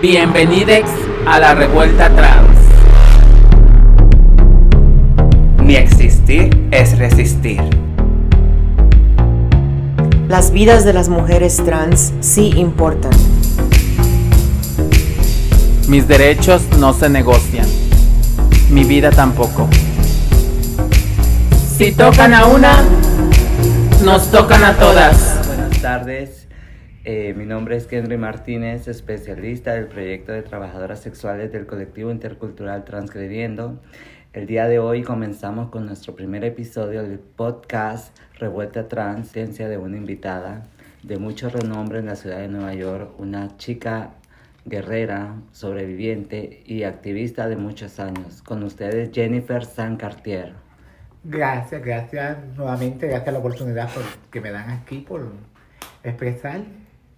Bienvenidos a la revuelta trans. Mi existir es resistir. Las vidas de las mujeres trans sí importan. Mis derechos no se negocian. Mi vida tampoco. Si tocan a una, nos tocan a todas. Buenas tardes. Eh, mi nombre es Henry Martínez, especialista del proyecto de trabajadoras sexuales del colectivo intercultural Transgrediendo. El día de hoy comenzamos con nuestro primer episodio del podcast Revuelta Trans, ciencia de una invitada de mucho renombre en la ciudad de Nueva York, una chica guerrera, sobreviviente y activista de muchos años. Con ustedes Jennifer San Cartier. Gracias, gracias nuevamente, gracias a la oportunidad por, que me dan aquí por expresar.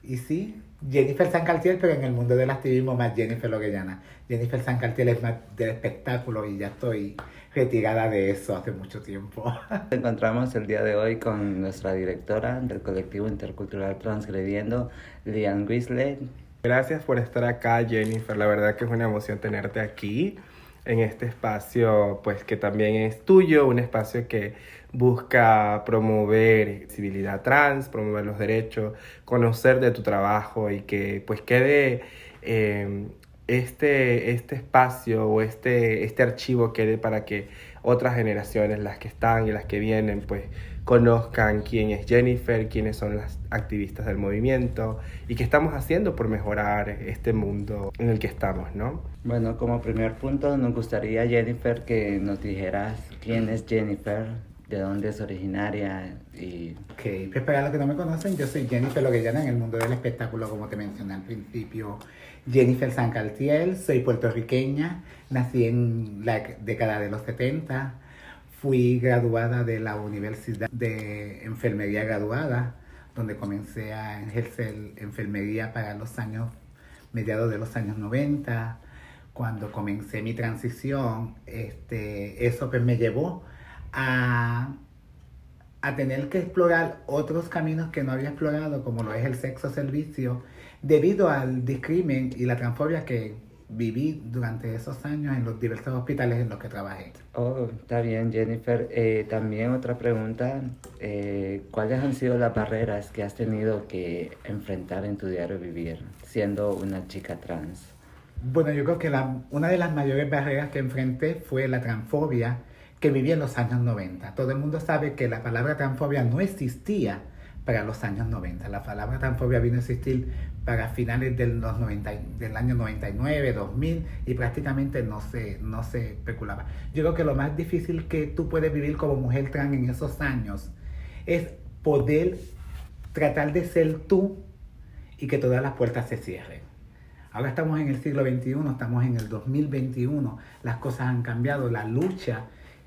Y sí, Jennifer San Cartier, pero en el mundo del activismo más Jennifer Loguellana. Jennifer San Cartier es más del espectáculo y ya estoy retirada de eso hace mucho tiempo. Nos encontramos el día de hoy con nuestra directora del colectivo intercultural Transgrediendo, Lian Grisley. Gracias por estar acá, Jennifer. La verdad que es una emoción tenerte aquí en este espacio, pues que también es tuyo, un espacio que busca promover civilidad trans, promover los derechos, conocer de tu trabajo y que pues quede eh, este, este espacio o este, este archivo quede para que otras generaciones, las que están y las que vienen, pues conozcan quién es Jennifer, quiénes son las activistas del movimiento y qué estamos haciendo por mejorar este mundo en el que estamos, ¿no? Bueno, como primer punto nos gustaría, Jennifer, que nos dijeras quién es Jennifer, de dónde es originaria y... Ok, pues para los que no me conocen, yo soy Jennifer Loguellana en el mundo del espectáculo, como te mencioné al principio. Jennifer San Cartier, soy puertorriqueña, nací en la década de los 70, fui graduada de la Universidad de Enfermería Graduada, donde comencé a ejercer enfermería para los años, mediados de los años 90. Cuando comencé mi transición, este, eso pues me llevó a, a tener que explorar otros caminos que no había explorado, como lo es el sexo servicio, debido al discrimen y la transfobia que viví durante esos años en los diversos hospitales en los que trabajé. Oh, está bien, Jennifer. Eh, también otra pregunta, eh, ¿cuáles han sido las barreras que has tenido que enfrentar en tu diario vivir siendo una chica trans? Bueno, yo creo que la, una de las mayores barreras que enfrenté fue la transfobia que viví en los años 90. Todo el mundo sabe que la palabra transfobia no existía para los años 90. La palabra transfobia vino a existir para finales del, los 90, del año 99, 2000 y prácticamente no se, no se especulaba. Yo creo que lo más difícil que tú puedes vivir como mujer trans en esos años es poder tratar de ser tú y que todas las puertas se cierren. Ahora estamos en el siglo XXI, estamos en el 2021, las cosas han cambiado, la lucha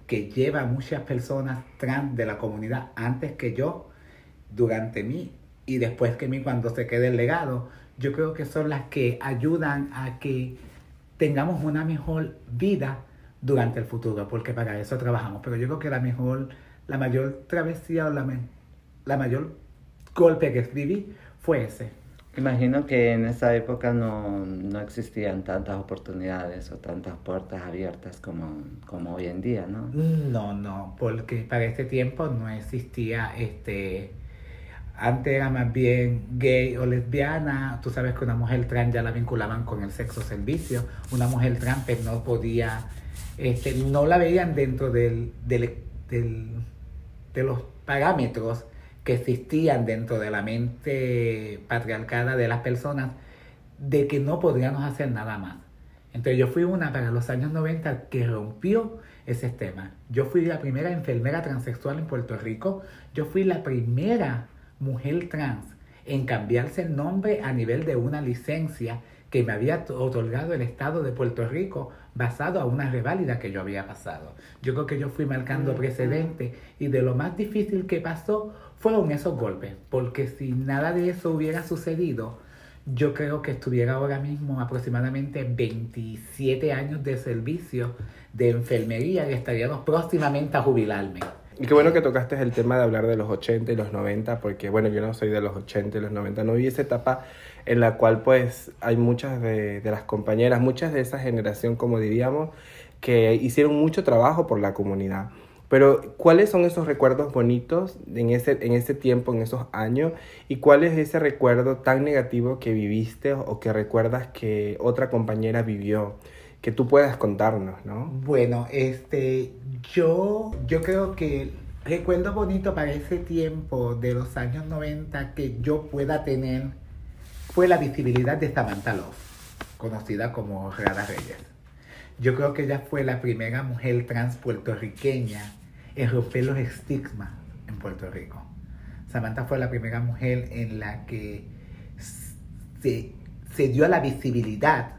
que lleva muchas personas trans de la comunidad antes que yo durante mí y después que mí cuando se quede el legado, yo creo que son las que ayudan a que tengamos una mejor vida durante el futuro, porque para eso trabajamos. Pero yo creo que la mejor, la mayor travesía o la, la mayor golpe que viví fue ese. Imagino que en esa época no, no, existían tantas oportunidades o tantas puertas abiertas como, como hoy en día, ¿no? No, no, porque para ese tiempo no existía este antes era más bien gay o lesbiana. Tú sabes que una mujer trans ya la vinculaban con el sexo servicio. Una mujer trans pues, no podía, este, no la veían dentro del, del, del, de los parámetros que existían dentro de la mente patriarcada de las personas de que no podríamos hacer nada más. Entonces yo fui una para los años 90 que rompió ese tema. Yo fui la primera enfermera transexual en Puerto Rico. Yo fui la primera mujer trans en cambiarse el nombre a nivel de una licencia que me había otorgado el Estado de Puerto Rico basado a una reválida que yo había pasado. Yo creo que yo fui marcando precedente y de lo más difícil que pasó fueron esos golpes, porque si nada de eso hubiera sucedido, yo creo que estuviera ahora mismo aproximadamente 27 años de servicio de enfermería y estaríamos próximamente a jubilarme. Y qué bueno que tocaste el tema de hablar de los 80 y los 90, porque bueno, yo no soy de los 80 y los 90, no vi esa etapa en la cual pues hay muchas de, de las compañeras, muchas de esa generación, como diríamos, que hicieron mucho trabajo por la comunidad. Pero, ¿cuáles son esos recuerdos bonitos en ese, en ese tiempo, en esos años? ¿Y cuál es ese recuerdo tan negativo que viviste o que recuerdas que otra compañera vivió? Que tú puedas contarnos, ¿no? Bueno, este, yo, yo creo que recuerdo bonito para ese tiempo de los años 90 que yo pueda tener fue la visibilidad de Samantha Love, conocida como Rara Reyes. Yo creo que ella fue la primera mujer trans puertorriqueña en romper los estigmas en Puerto Rico. Samantha fue la primera mujer en la que se, dio la visibilidad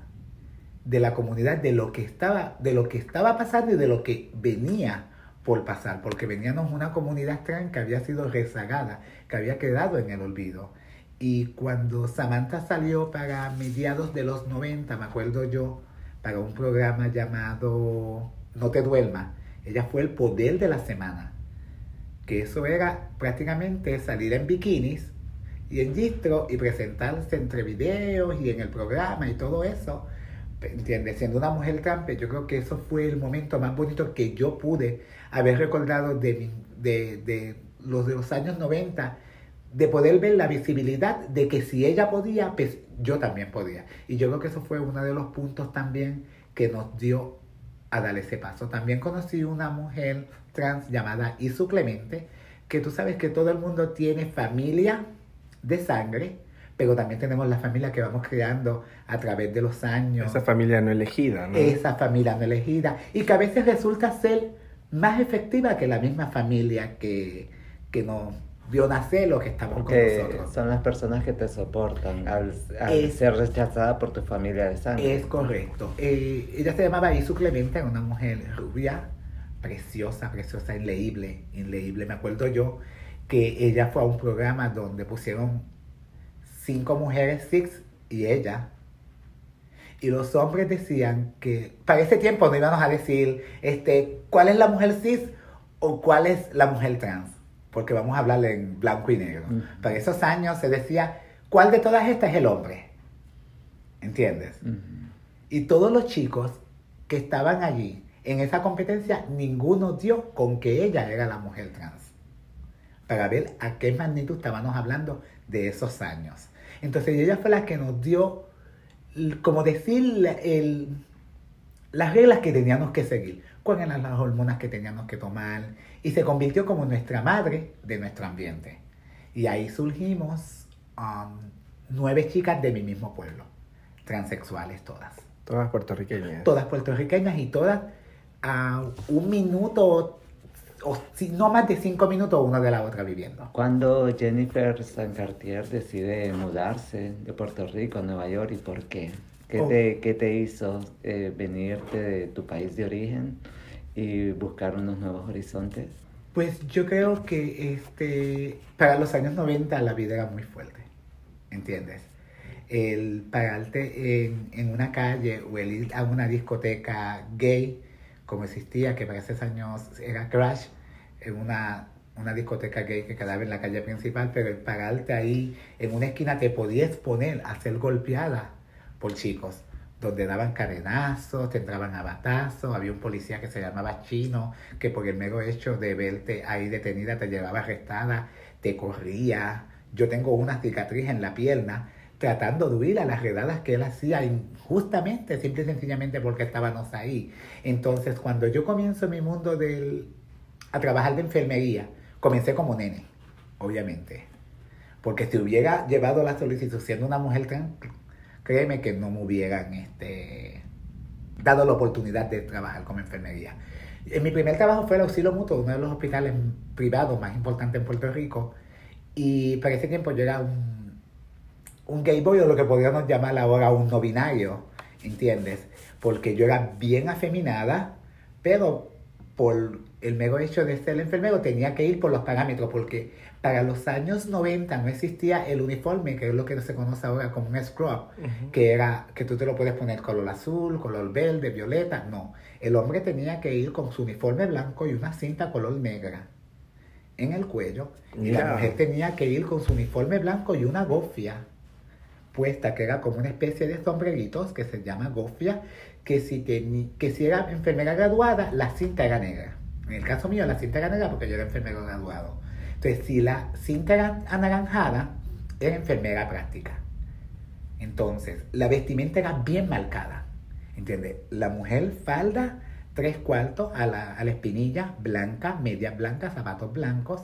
de la comunidad de lo que estaba, de lo que estaba pasando y de lo que venía por pasar, porque veníamos una comunidad trans que había sido rezagada, que había quedado en el olvido. Y cuando Samantha salió para mediados de los 90, me acuerdo yo, para un programa llamado No te duermas, ella fue el poder de la semana. Que eso era prácticamente salir en bikinis y en distro y presentarse entre videos y en el programa y todo eso. ¿Entiendes? Siendo una mujer trans, yo creo que eso fue el momento más bonito que yo pude haber recordado de, de, de los de los años 90 de poder ver la visibilidad de que si ella podía, pues yo también podía. Y yo creo que eso fue uno de los puntos también que nos dio a dar ese paso. También conocí una mujer trans llamada Isu Clemente, que tú sabes que todo el mundo tiene familia de sangre, pero también tenemos la familia que vamos creando a través de los años. Esa familia no elegida, ¿no? Esa familia no elegida. Y que a veces resulta ser más efectiva que la misma familia que, que nos vio nacer los que estamos Porque con nosotros. son las personas que te soportan al, al Es- ser rechazada por tu familia de sangre. Es correcto. Eh, ella se llamaba Isu Clemente, una mujer rubia, preciosa, preciosa, inleíble, inleíble. Me acuerdo yo que ella fue a un programa donde pusieron cinco mujeres six y ella. Y los hombres decían que para ese tiempo no íbamos a decir este, cuál es la mujer cis o cuál es la mujer trans, porque vamos a hablar en blanco y negro. Ujú. Para esos años se decía, ¿cuál de todas estas es el hombre? ¿Entiendes? Ujú. Y todos los chicos que estaban allí en esa competencia, ninguno dio con que ella era la mujer trans. Para ver a qué magnitud estábamos hablando de esos años. Entonces ella fue la que nos dio, como decir, el- las reglas que teníamos que seguir, cuáles eran las hormonas que teníamos que tomar, y se convirtió como nuestra madre de nuestro ambiente. Y ahí surgimos um, nueve chicas de mi mismo pueblo, transexuales todas Todas puertorriqueñas. todas puertorriqueñas y todas a un minuto o si no más de cinco minutos una de la otra viviendo. Cuando Jennifer Sancartier decide mudarse de Puerto Rico a Nueva York y por qué? ¿Qué, Oh. te, qué te hizo eh, venirte de tu país de origen y buscar unos nuevos horizontes? Pues yo creo que este para los años 90 la vida era muy fuerte, ¿entiendes? El pararte en, en una calle o el ir a una discoteca gay, como existía, que para esos años era Crash, en una, una discoteca gay que quedaba en la calle principal, pero el pararte ahí en una esquina te podías poner a ser golpeada por chicos, donde daban cadenazos, te entraban a batazos, había un policía que se llamaba Chino, que por el mero hecho de verte ahí detenida te llevaba arrestada, te corría. Yo tengo una cicatriz en la pierna tratando de huir a las redadas que él hacía injustamente, simple y sencillamente porque estábamos ahí. Entonces, cuando yo comienzo mi mundo del, a trabajar de enfermería, comencé como nene, obviamente. Porque si hubiera llevado la solicitud siendo una mujer trans, créeme que no me hubieran este, dado la oportunidad de trabajar como enfermería. En mi primer trabajo fue el auxilio mutuo, uno de los hospitales privados más importantes en Puerto Rico. Y para ese tiempo yo era un, un gay boy o lo que podríamos llamar ahora un no binario, ¿entiendes? Porque yo era bien afeminada, pero por el mero hecho de ser enfermero tenía que ir por los parámetros, porque para los años 90 no existía el uniforme, que es lo que se conoce ahora como un scrub, que era que tú te lo puedes poner color azul, color verde, violeta, no. El hombre tenía que ir con su uniforme blanco y una cinta color negra. en el cuello y la mujer tenía que ir con su uniforme blanco y una gofia puesta, que era como una especie de sombreritos que se llama gofia, que si, teni- que si era enfermera graduada, la cinta era negra. En el caso mío, la cinta era negra porque yo era enfermero graduado. Entonces, si la cinta anaranjada, era enfermera práctica. Entonces, la vestimenta era bien marcada. ¿Entiendes? La mujer falda, tres cuartos a la, a la espinilla, blanca, medias blancas, zapatos blancos,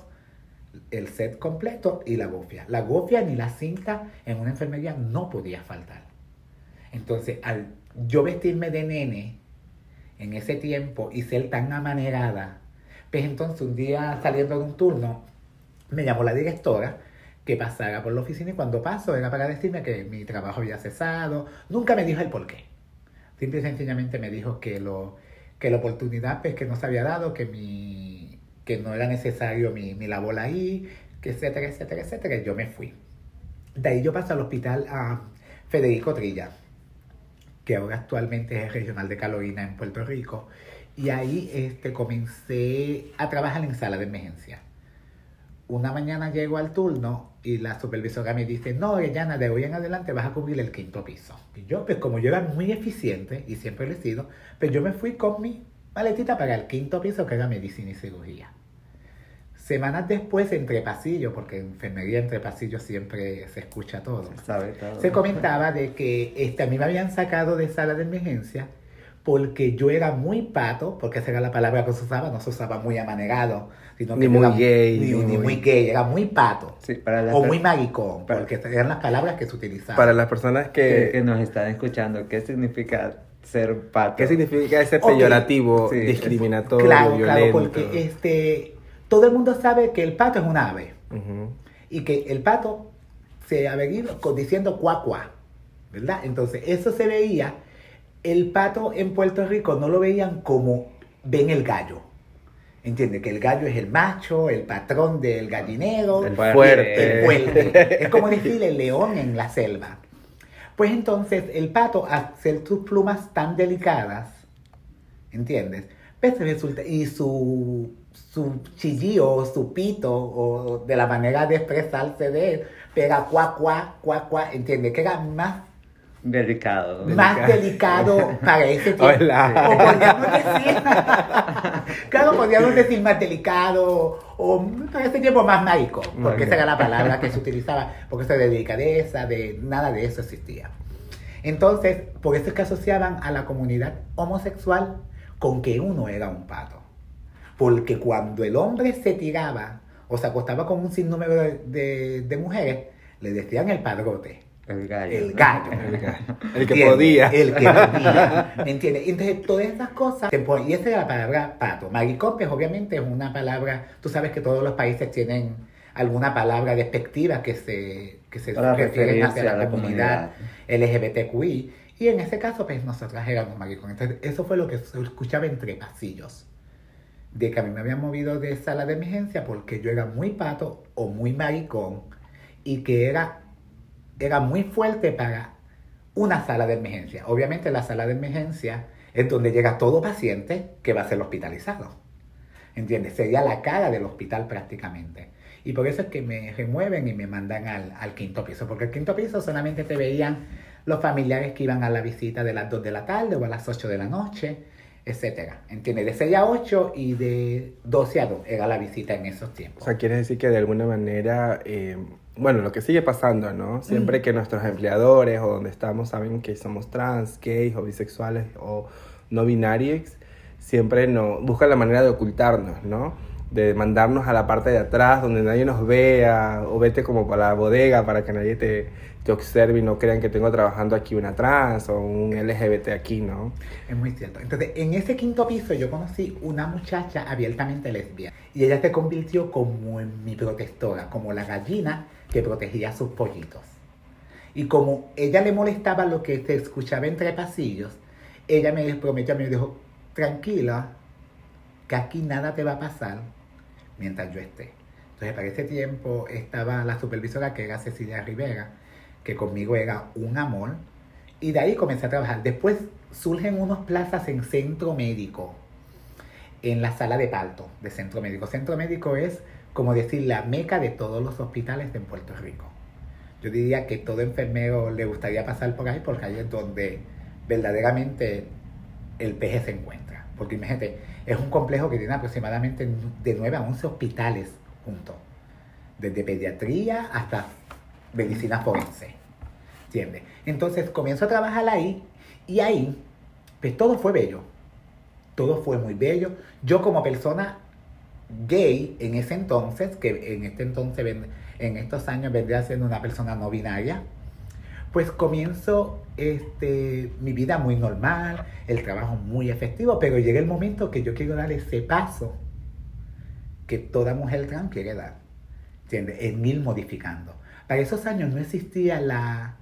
el set completo y la gofia. La gofia ni la cinta en una enfermería no podía faltar. Entonces, al yo vestirme de nene en ese tiempo y ser tan amanerada, pues entonces un día saliendo de un turno, me llamó la directora que pasara por la oficina y cuando paso era para decirme que mi trabajo había cesado. Nunca me dijo el por qué. Simple y sencillamente me dijo que, lo, que la oportunidad pues, que no se había dado, que, mi, que no era necesario mi, mi labor ahí, que etcétera, etcétera, etcétera. y Yo me fui. De ahí yo paso al hospital a Federico Trilla, que ahora actualmente es regional de Carolina en Puerto Rico. Y ahí este, comencé a trabajar en sala de emergencia. Una mañana llego al turno y la supervisora me dice, no, Yana, de hoy en adelante vas a cubrir el quinto piso. Y yo, pues como yo era muy eficiente, y siempre lo he sido, pues yo me fui con mi maletita para el quinto piso, que era medicina y cirugía. Semanas después, entre pasillos, porque en enfermería entre pasillos siempre se escucha todo, Sabe todo. se comentaba de que este, a mí me habían sacado de sala de emergencia porque yo era muy pato, porque esa era la palabra que se usaba, no se usaba muy amanerado, sino que Ni muy era gay, ni, ni ni muy- muy gay, era muy pato. Sí, para las O muy maricón, para- porque eran las palabras que se utilizaban. Para las personas que, que... que nos están escuchando, ¿qué significa ser pato? ¿Qué significa ese Ok. peyorativo, Sí, es- discriminatorio, claro, violento? claro, porque este, todo el mundo sabe que el pato es un ave y que el pato se ha venido diciendo cuá cuá, ¿verdad? Entonces, eso se veía, el pato en Puerto Rico no lo veían como ven el gallo. ¿Entiendes? Que el gallo es el macho, el patrón del gallinero, El Fuerte. el fuerte. Es como decir el león en la selva. Pues entonces el pato, al ser sus plumas tan delicadas, ¿entiendes? Pues resulta, y su, su chillío, su pito, o de la manera de expresarse de él, pega cuá, cuá, cuá, cuá, ¿entiendes? Que era más, Delicado. más delicado para ese tiempo. Hola. O podríamos decir, claro, podríamos decir más delicado, o para ese tiempo más mágico, porque esa era la palabra que se utilizaba, porque eso de delicadeza, de nada de eso existía. Entonces, por eso es que asociaban a la comunidad homosexual con que uno era un pato. Porque cuando el hombre se tiraba o se acostaba con un sinnúmero de, de- de mujeres, le decían el padrote. El gallo. El gallo. El que podía. El que podía. ¿Me entiendes? Entonces, todas esas cosas. Y esa era la palabra pato. Maricón, pues obviamente es una palabra. Tú sabes que todos los países tienen alguna palabra despectiva que se, que se refieren hacia a la, la comunidad, LGBTQI. Y en ese caso, pues nosotras éramos maricón. Entonces, eso fue lo que se escuchaba entre pasillos. De que a mí me habían movido de sala de emergencia porque yo era muy pato o muy maricón y que era, era muy fuerte para una sala de emergencia. Obviamente la sala de emergencia es donde llega todo paciente que va a ser hospitalizado. ¿Entiendes? Sería la cara del hospital prácticamente. Y por eso es que me remueven y me mandan al, al quinto piso. Porque el quinto piso solamente te veían los familiares que iban a la visita de las 2 de la tarde o a las 8 de la noche, etcétera. ¿Entiendes? De 6 a 8 y de 12 a 2 era la visita en esos O tiempos. sea, quiere decir que de alguna manera, eh, bueno, lo que sigue pasando, ¿no? Siempre que nuestros empleadores o donde estamos saben que somos trans, gays o bisexuales o no binarios, siempre no, buscan la manera de ocultarnos, ¿no? De mandarnos a la parte de atrás donde nadie nos vea o vete como para la bodega para que nadie te, te observe y no crean que tengo trabajando aquí una trans o un LGBT aquí, ¿no? Es muy cierto. Entonces, en ese quinto piso yo conocí una muchacha abiertamente lesbiana. Y ella se convirtió como en mi protectora, como la gallina que protegía a sus pollitos. Y como ella le molestaba lo que se escuchaba entre pasillos, ella me prometió, me dijo, tranquila, que aquí nada te va a pasar mientras yo esté. Entonces, para ese tiempo estaba la supervisora que era Cecilia Rivera, que conmigo era un amor, y de ahí comencé a trabajar. Después surgen unas plazas en centro médico, en la sala de parto de centro médico. Centro médico es como decir, la meca de todos los hospitales en Puerto Rico. Yo diría que todo enfermero le gustaría pasar por ahí porque ahí es donde verdaderamente el peje se encuentra. Porque imagínate, es un complejo que tiene aproximadamente de 9 a 11 hospitales juntos, desde pediatría hasta medicina forense. ¿Entiendes? Entonces comienzo a trabajar ahí y ahí, pues todo fue bello. Todo fue muy bello. Yo como persona gay en ese entonces, que en este entonces, en estos años vendría siendo una persona no binaria, pues comienzo este, mi vida muy normal, el trabajo muy efectivo, pero llega el momento que yo quiero dar ese paso que toda mujer trans quiere dar, ¿entiendes? En mil modificando. Para esos años no existía la,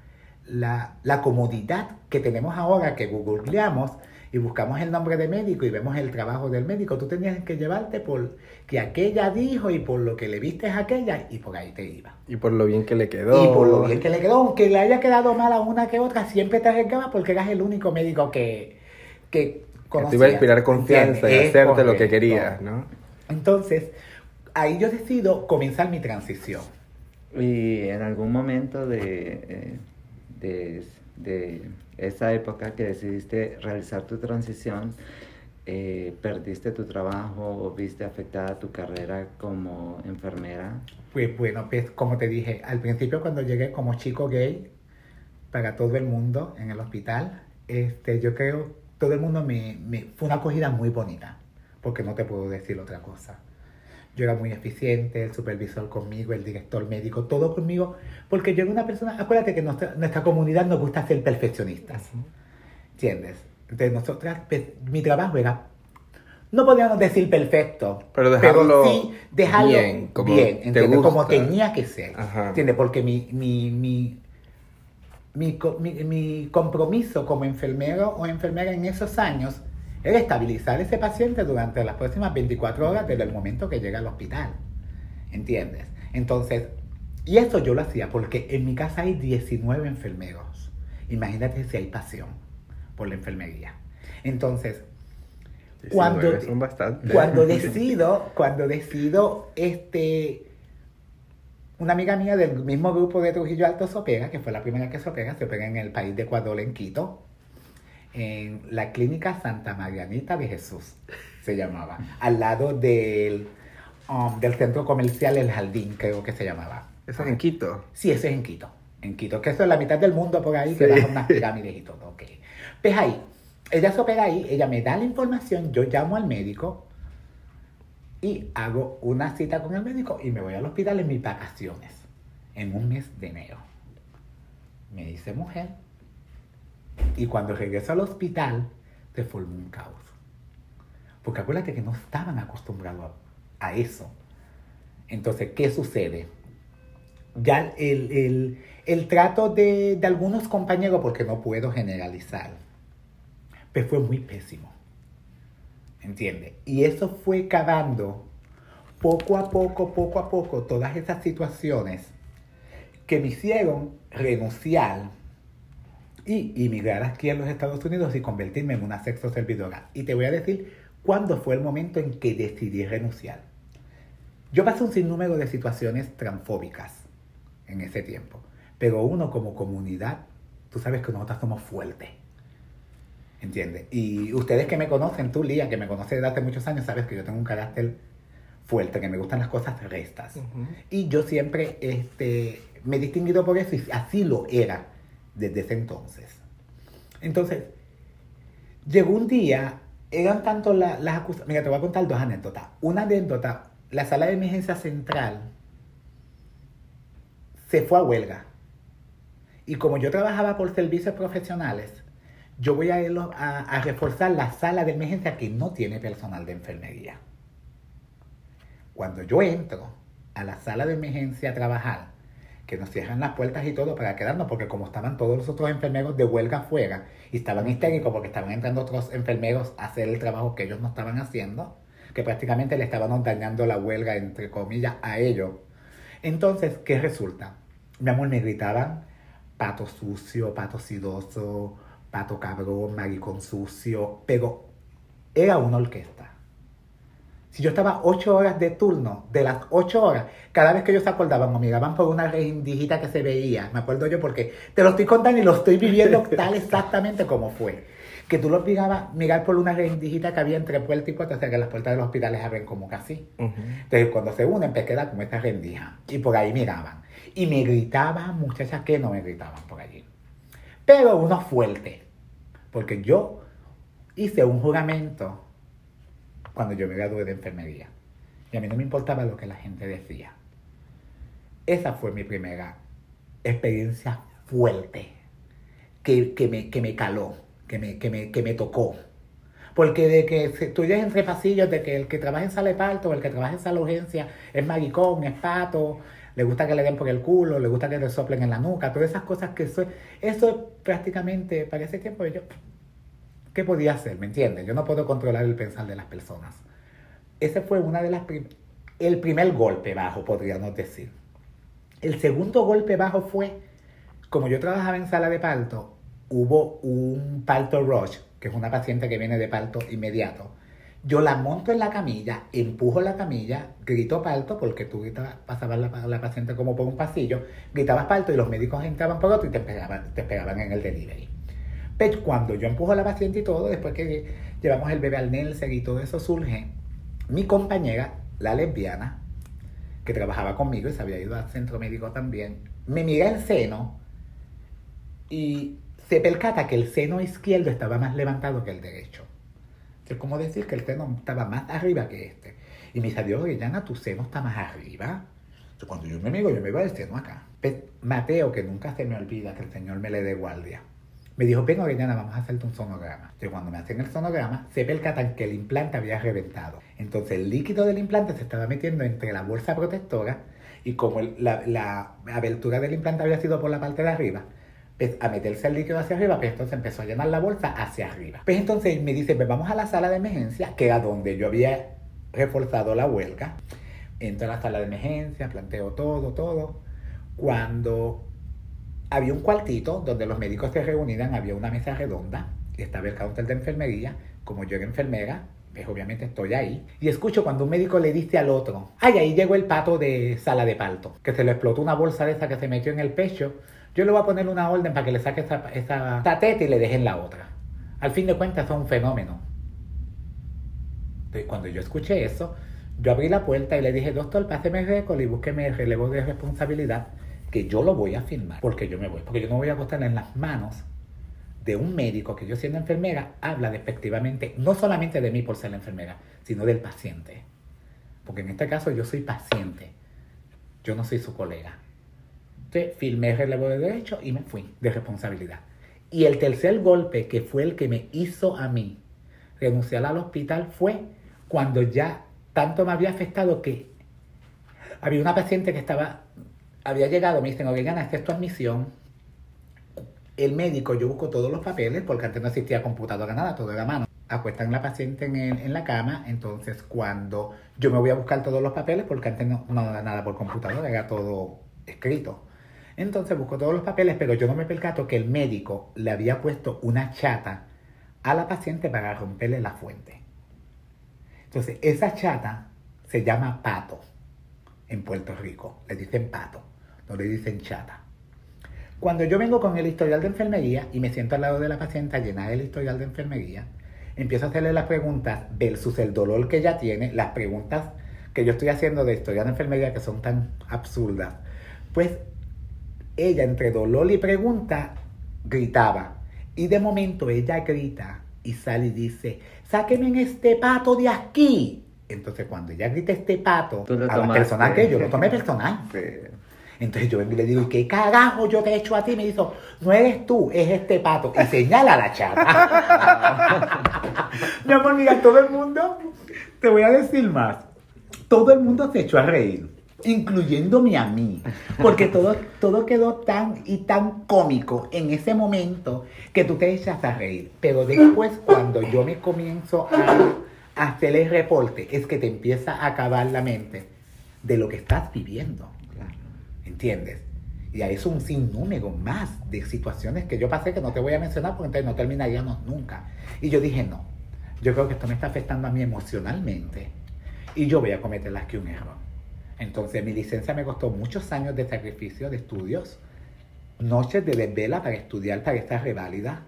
la, la comodidad que tenemos ahora, que googleamos, y buscamos el nombre de médico y vemos el trabajo del médico, tú tenías que llevarte por que aquella dijo y por lo que le viste a aquella y por ahí te iba. Y por lo bien que le quedó. Y por lo bien que le quedó, aunque le haya quedado mal a una que otra, siempre te arriesgabas porque eras el único médico que, que conocía. Que te iba a inspirar confianza y hacerte lo que querías, ¿no? Entonces, ahí yo decido comenzar mi transición. Y en algún momento de, eh, de esa época que decidiste realizar tu transición, eh, ¿perdiste tu trabajo o viste afectada tu carrera como enfermera? Pues bueno, pues como te dije, al principio cuando llegué como chico gay para todo el mundo en el hospital, este, yo creo todo el mundo me, me fue una acogida muy bonita, porque no te puedo decir otra cosa. Yo era muy eficiente, el supervisor conmigo, el director médico, todo conmigo, porque yo era una persona, acuérdate que nuestra, nuestra comunidad nos gusta ser perfeccionistas, ¿entiendes? Entonces nosotras, pues, mi trabajo era, no podíamos decir perfecto, pero, dejarlo sí dejarlo bien, como, bien, como tenía que ser, ¿entiendes? Porque mi, mi, mi, mi, mi compromiso como enfermero o enfermera en esos años es estabilizar ese paciente durante las próximas 24 horas desde el momento que llega al hospital. ¿Entiendes? Entonces, y eso yo lo hacía porque en mi casa hay 19 enfermeros. Imagínate si hay pasión por la enfermería. Entonces, cuando, cuando decido, cuando decido, este, una amiga mía del mismo grupo de Trujillo Alto se opera, que fue la primera que se opera, se opera en el país de Ecuador, en Quito, en la clínica Santa Marianita de Jesús, se llamaba, al lado del, um, del centro comercial El Jardín, creo que se llamaba. ¿Eso es en Quito? Sí, eso es en Quito. En Quito, que eso es la mitad del mundo por ahí, que da unas pirámides y todo. Okay. Pues ahí, ella se opera ahí, ella me da la información, yo llamo al médico y hago una cita con el médico y me voy al hospital en mis vacaciones, en un mes de enero. Me dice, mujer, y cuando regreso al hospital, se formó un caos. Porque acuérdate que no estaban acostumbrados a, eso. Entonces, ¿qué sucede? Ya el, trato de, de, algunos compañeros, porque no puedo generalizar, pues fue muy pésimo. ¿Entiendes? Y eso fue cavando poco a poco, poco a poco, todas esas situaciones que me hicieron renunciar y emigrar aquí a los Estados Unidos y convertirme en una sexo servidora. Y te voy a decir cuándo fue el momento en que decidí renunciar. Yo pasé un sinnúmero de situaciones transfóbicas en ese tiempo, pero uno como comunidad, tú sabes que nosotros somos fuertes. ¿Entiendes? Y ustedes que me conocen, tú Lía, que me conoces desde hace muchos años, sabes que yo tengo un carácter fuerte, que me gustan las cosas restas. Y yo siempre este, me he distinguido por eso y así lo era desde ese entonces. Entonces, llegó un día, eran tanto las acusaciones. Mira, te voy a contar dos anécdotas. Una anécdota, la sala de emergencia central se fue a huelga. Y como yo trabajaba por servicios profesionales, yo voy a, a, a reforzar la sala de emergencia que no tiene personal de enfermería. Cuando yo entro a la sala de emergencia a trabajar, que nos cierran las puertas y todo para quedarnos, porque como estaban todos los otros enfermeros de huelga afuera y estaban histéricos porque estaban entrando otros enfermeros a hacer el trabajo que ellos no estaban haciendo, que prácticamente le estaban dañando la huelga, entre comillas, a ellos. Entonces, ¿qué resulta? Mi amor, me gritaban pato sucio, pato sidoso, pato cabrón, maricón sucio, pero era una orquesta. Si yo estaba ocho horas de turno, de las ocho horas, cada vez que ellos se acordaban o miraban por una rendijita que se veía, me acuerdo yo porque te lo estoy contando y lo estoy viviendo tal exactamente como fue. Que tú lo obligabas a mirar por una rendijita que había entre puerta y puerta, o sea que las puertas de los hospitales abren como casi. Entonces cuando se unen, pues queda como esta rendija. Y por ahí miraban. Y me gritaban muchachas que no me gritaban por allí. Pero uno fuerte. Porque yo hice un juramento cuando yo me gradué de enfermería. Y a mí no me importaba lo que la gente decía. Esa fue mi primera experiencia fuerte que, que, me, que me caló, que me, que, me, que me tocó. Porque de que tú entre pasillos, de que el que trabaja en sala de parto o el que trabaja en sala de urgencia es maricón, es pato, le gusta que le den por el culo, le gusta que le soplen en la nuca, todas esas cosas que eso, eso prácticamente, para ese tiempo yo, ¿qué podía hacer? ¿Me entiendes? Yo no puedo controlar el pensar de las personas. Ese fue una de las el primer golpe bajo, podríamos decir. El segundo golpe bajo fue, como yo trabajaba en sala de parto, hubo un parto rush, que es una paciente que viene de parto inmediato. Yo la monto en la camilla, empujo la camilla, grito parto, porque tú gritabas, pasabas la, la, paciente como por un pasillo, gritabas parto y los médicos entraban por otro y te pegaban, te pegaban en el delivery. Pero cuando yo empujo a la paciente y todo, después que llevamos el bebé al Nelson y todo eso surge, mi compañera, la lesbiana, que trabajaba conmigo y se había ido al centro médico también, me mira el seno y se percata que el seno izquierdo estaba más levantado que el derecho. Es como decir que el seno estaba más arriba que este. Y me dice, Dios, Orellana, tu seno está más arriba. cuando yo me miro, yo me veo el seno acá. Mateo, que nunca se me olvida que el Señor me le dé guardia me dijo, ven Orellana, vamos a hacerte un sonograma. Entonces cuando me hacen el sonograma, se percatan que el implante había reventado. Entonces el líquido del implante se estaba metiendo entre la bolsa protectora y como la, abertura del implante había sido por la parte de arriba, pues a meterse el líquido hacia arriba, pues entonces empezó a llenar la bolsa hacia arriba. Pues entonces me dice, pues vamos a la sala de emergencia, que era donde yo había reforzado la huelga. Entro a la sala de emergencia, planteo todo, todo. Cuando había un cuartito donde los médicos se reunían, había una mesa redonda, estaba el counter de enfermería, como yo era enfermera, pues obviamente estoy ahí, y escucho cuando un médico le dice al otro, ay, ahí llegó el pato de sala de parto, que se le explotó una bolsa de esa que se metió en el pecho, yo le voy a poner una orden para que le saque esa, esa y le dejen la otra. Al fin de cuentas, es un fenómeno. Entonces, cuando yo escuché eso, yo abrí la puerta y le dije, doctor, páseme el récord y búsqueme el relevo de responsabilidad que yo lo voy a firmar porque yo me voy, porque yo no voy a acostar en las manos de un médico que yo siendo enfermera habla despectivamente, no solamente de mí por ser la enfermera, sino del paciente. Porque en este caso yo soy paciente, yo no soy su colega. Entonces firmé el relevo de derecho y me fui de responsabilidad. Y el tercer golpe, que fue el que me hizo a mí renunciar al hospital, fue cuando ya tanto me había afectado que había una paciente que estaba había llegado, me dicen, oigan, esta es tu admisión. El médico, yo busco todos los papeles, porque antes no existía computadora, nada, todo era mano. Acuestan la paciente en, en la cama, entonces cuando yo me voy a buscar todos los papeles, porque antes no, no era nada por computadora, era todo escrito. Entonces busco todos los papeles, pero yo no me percato que el médico le había puesto una chata a la paciente para romperle la fuente. Entonces, esa chata se llama pato en Puerto Rico. Le dicen pato no le dicen chata. Cuando yo vengo con el historial de enfermería y me siento al lado de la paciente a llenar el historial de enfermería, empiezo a hacerle las preguntas versus el dolor que ella tiene, las preguntas que yo estoy haciendo de historial de enfermería que son tan absurdas, pues ella entre dolor y pregunta gritaba. Y de momento ella grita y sale y dice, sáquenme en este pato de aquí. Entonces cuando ella grita este pato, a la persona que yo lo tomé personal. Entonces yo vengo y le digo, ¿y qué carajo yo te he hecho a ti? Me dijo, no eres tú, es este pato. Y señala la chata. Mi amor, mira, todo el mundo, te voy a decir más, todo el mundo se echó a reír, incluyéndome a mí, porque todo, todo quedó tan y tan cómico en ese momento que tú te echas a reír. Pero después, cuando yo me comienzo a hacer el reporte, es que te empieza a acabar la mente de lo que estás viviendo. ¿Entiendes? Y hay eso un sinnúmero más de situaciones que yo pasé que no te voy a mencionar porque entonces no terminaríamos nunca. Y yo dije, no, yo creo que esto me está afectando a mí emocionalmente. y yo voy a cometerlas que un error. Entonces mi licencia me costó muchos años de sacrificio, de estudios, noches de desvela para estudiar para esta reválida,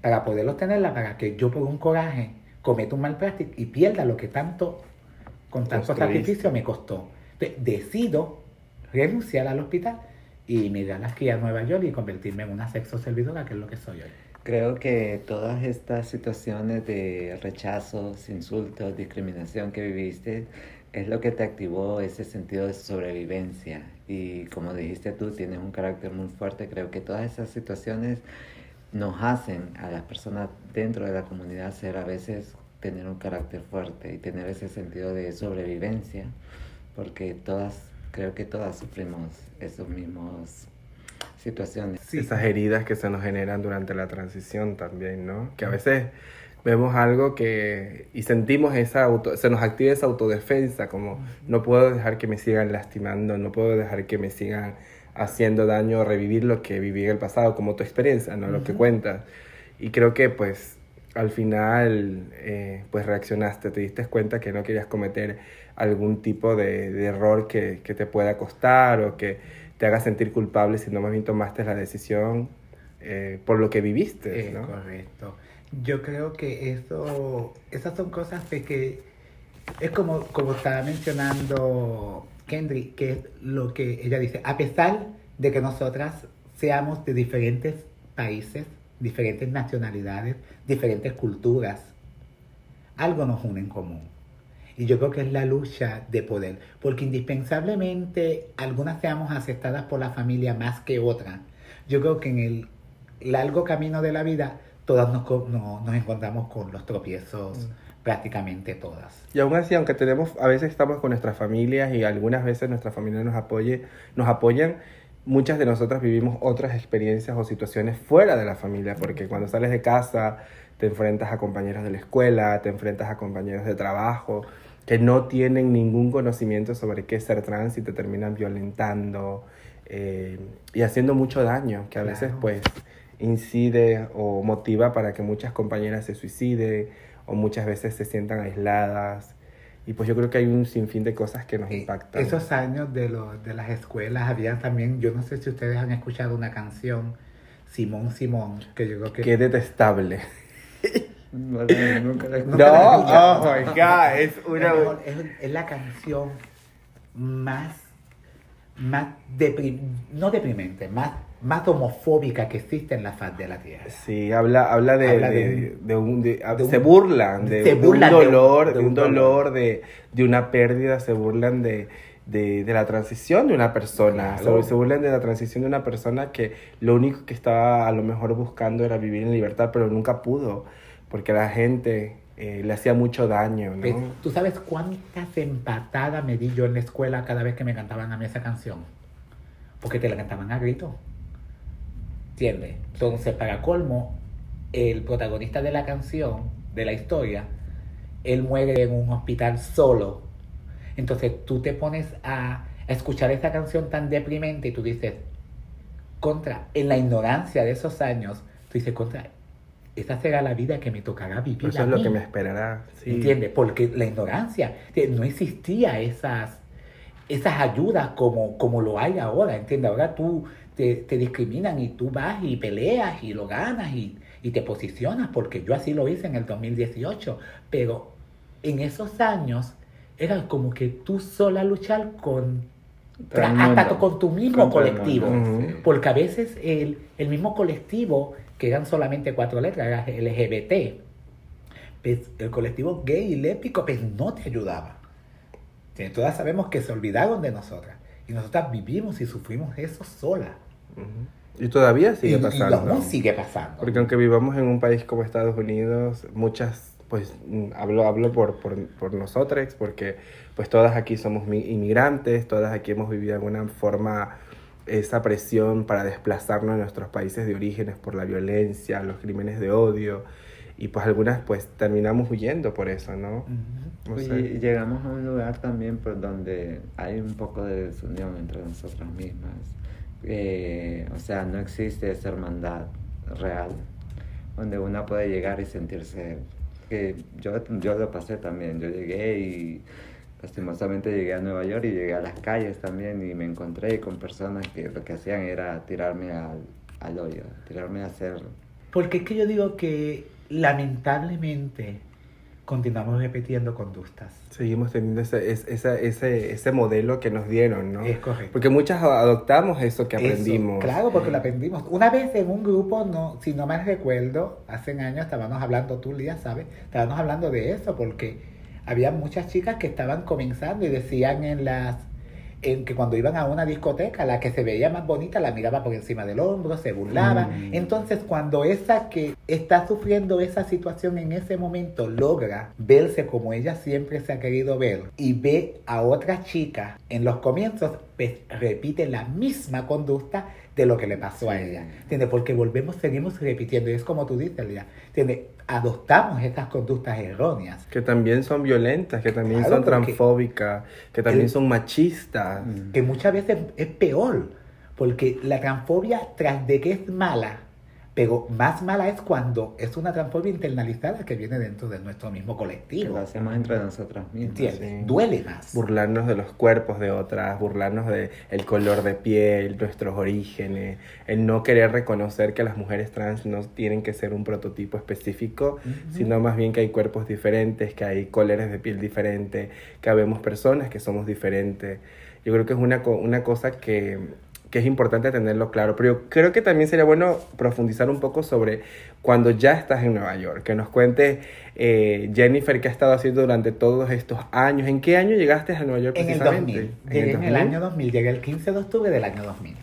para poder obtenerla, para que yo por un coraje cometa un mal práctico y pierda lo que tanto, con tanto sacrificio me costó. Entonces, decido renunciar al hospital y migrar aquí a Nueva York y convertirme en una sexo servidora, que es lo que soy hoy. Creo que todas estas situaciones de rechazos, insultos, discriminación que viviste es lo que te activó ese sentido de sobrevivencia. Y como dijiste tú, tienes un carácter muy fuerte. Creo que todas esas situaciones nos hacen a las personas dentro de la comunidad ser a veces tener un carácter fuerte y tener ese sentido de sobrevivencia, porque todas, creo que todas sufrimos esos mismos situaciones. Sí. Esas heridas que se nos generan durante la transición también, ¿no? Que a veces vemos algo que y sentimos esa auto, se nos activa esa autodefensa, como no puedo dejar que me sigan lastimando, no puedo dejar que me sigan haciendo daño, revivir lo que viví en el pasado, como tu experiencia, ¿no? Lo que cuentas. Y creo que pues al final eh, pues reaccionaste, te diste cuenta que no querías cometer algún tipo de, de error que, que te pueda costar o que te haga sentir culpable, sino más bien tomaste la decisión eh, por lo que viviste, ¿no? Correcto. Yo creo que eso, esas son cosas de que es como, como estaba mencionando Kendry, que es lo que ella dice, a pesar de que nosotras seamos de diferentes países, diferentes nacionalidades, diferentes culturas, algo nos une en común. Y yo creo que es la lucha de poder, porque indispensablemente algunas seamos aceptadas por la familia más que otras. Yo creo que en el largo camino de la vida todas nos, no- nos encontramos con los tropiezos, prácticamente todas. Y aún así, aunque tenemos, a veces estamos con nuestras familias y algunas veces nuestra familia nos, apoye, nos apoyan, muchas de nosotras vivimos otras experiencias o situaciones fuera de la familia, porque cuando sales de casa te enfrentas a compañeros de la escuela, te enfrentas a compañeros de trabajo que no tienen ningún conocimiento sobre qué es ser trans y te terminan violentando eh, y haciendo mucho daño, que a veces Claro. pues incide o motiva para que muchas compañeras se suiciden o muchas veces se sientan aisladas. Y pues yo creo que hay un sinfín de cosas que nos Eh, impactan. Esos años de, lo- de las escuelas había también, yo no sé si ustedes han escuchado una canción, Simón Simón, que yo creo que... Qué detestable. Bueno, nunca No, oh my god, es una... mejor, es, es la canción más, más depri- no deprimente, más, más homofóbica que existe en la faz de la Tierra. Sí, habla, habla de, Habla de, de de un... de- de un- se burlan de, se burlan de un dolor, de de un dolor, de, de una pérdida, se burlan de, de, de la transición de una persona, Claro. se, se burlan de la transición de una persona que lo único que estaba a lo mejor buscando era vivir en libertad, pero nunca pudo, porque la gente eh, le hacía mucho daño, ¿no? ¿Tú sabes cuántas empatadas me di yo en la escuela cada vez que me cantaban a mí esa canción? Porque te la cantaban a grito. ¿Entiendes? Entonces, para colmo, el protagonista de la canción, de la historia, él muere en un hospital solo. Entonces tú te pones a escuchar esa canción tan deprimente y tú dices, contra, en la ignorancia de esos años, tú dices, contra, esa será la vida que me tocará vivir. Eso a es lo mí". que me esperará. Sí. ¿Entiendes? Porque la ignorancia, no existía esas, esas ayudas como, como lo hay ahora, ¿entiendes? Ahora tú te, te discriminan y tú vas y peleas y lo ganas y, y te posicionas, porque yo así lo hice en el 2018, pero en esos años era como que tú sola luchar con hasta con tu mismo colectivo. Porque a veces el, el mismo colectivo, que eran solamente cuatro letras, era LGBT, pues el colectivo gay y lésbico pues no te ayudaba. Entonces, Todas sabemos que se olvidaron de nosotras. Y nosotras vivimos y sufrimos eso solas. Ujú. Y todavía Y, sigue y pasando. aún sigue pasando. Porque aunque vivamos en un país como Estados Unidos, muchas, pues mm, hablo, hablo por, por, por nosotros, porque pues todas aquí somos mi- inmigrantes, todas aquí hemos vivido de alguna forma esa presión para desplazarnos a nuestros países de orígenes por la violencia, los crímenes de odio, y pues algunas pues terminamos huyendo por eso, ¿no? Ujú. No Y sé. llegamos a un lugar también por donde hay un poco de desunión entre nosotras mismas. Eh, o sea, no existe esa hermandad real donde una puede llegar y sentirse que yo, yo lo pasé también. Yo llegué y lastimosamente llegué a Nueva York y llegué a las calles también y me encontré con personas que lo que hacían era tirarme al, al hoyo, tirarme a hacer... Porque es que yo digo que lamentablemente continuamos repitiendo conductas. Seguimos teniendo ese, es- esa- ese, ese modelo que nos dieron, ¿no? Es correcto. Porque muchas adoptamos eso que Eso, aprendimos. claro, porque lo aprendimos. Una vez en un grupo, no, si no mal recuerdo, hace años estábamos hablando, tú Lía, ¿sabes? Estábamos hablando de eso porque había muchas chicas que estaban comenzando y decían en las en que cuando iban a una discoteca, la que se veía más bonita la miraba por encima del hombro, se burlaba. Mm. Entonces, cuando esa que está sufriendo esa situación en ese momento logra verse como ella siempre se ha querido ver y ve a otra chica en los comienzos, pues repite la misma conducta de lo que le pasó a ella. ¿Entiendes? Porque volvemos, seguimos repitiendo. Y es como tú dices, Lía. ¿Entiendes? Adoptamos estas conductas erróneas. Que también son violentas, que también Claro, son transfóbicas, que también el- son machistas. Que muchas veces es peor, porque la transfobia, tras de que es mala, pero más mala es cuando es una transfobia internalizada que viene dentro de nuestro mismo que colectivo. lo hacemos entre nosotras mismas. ¿Entiendes? Sí. Duele más. burlarnos de los cuerpos de otras, burlarnos de el color de piel, nuestros orígenes, el no querer reconocer que las mujeres trans no tienen que ser un prototipo específico, sino más bien que hay cuerpos diferentes, que hay colores de piel diferentes, que habemos personas que somos diferentes. Yo creo que es una, una cosa que, que es importante tenerlo claro, pero yo creo que también sería bueno profundizar un poco sobre cuando ya estás en Nueva York, que nos cuente eh, Jennifer qué ha estado haciendo durante todos estos años. ¿En qué año llegaste a Nueva York En el precisamente? 2000. Llegué en el 2000? año 2000. Llegué el 15 de octubre del año 2000.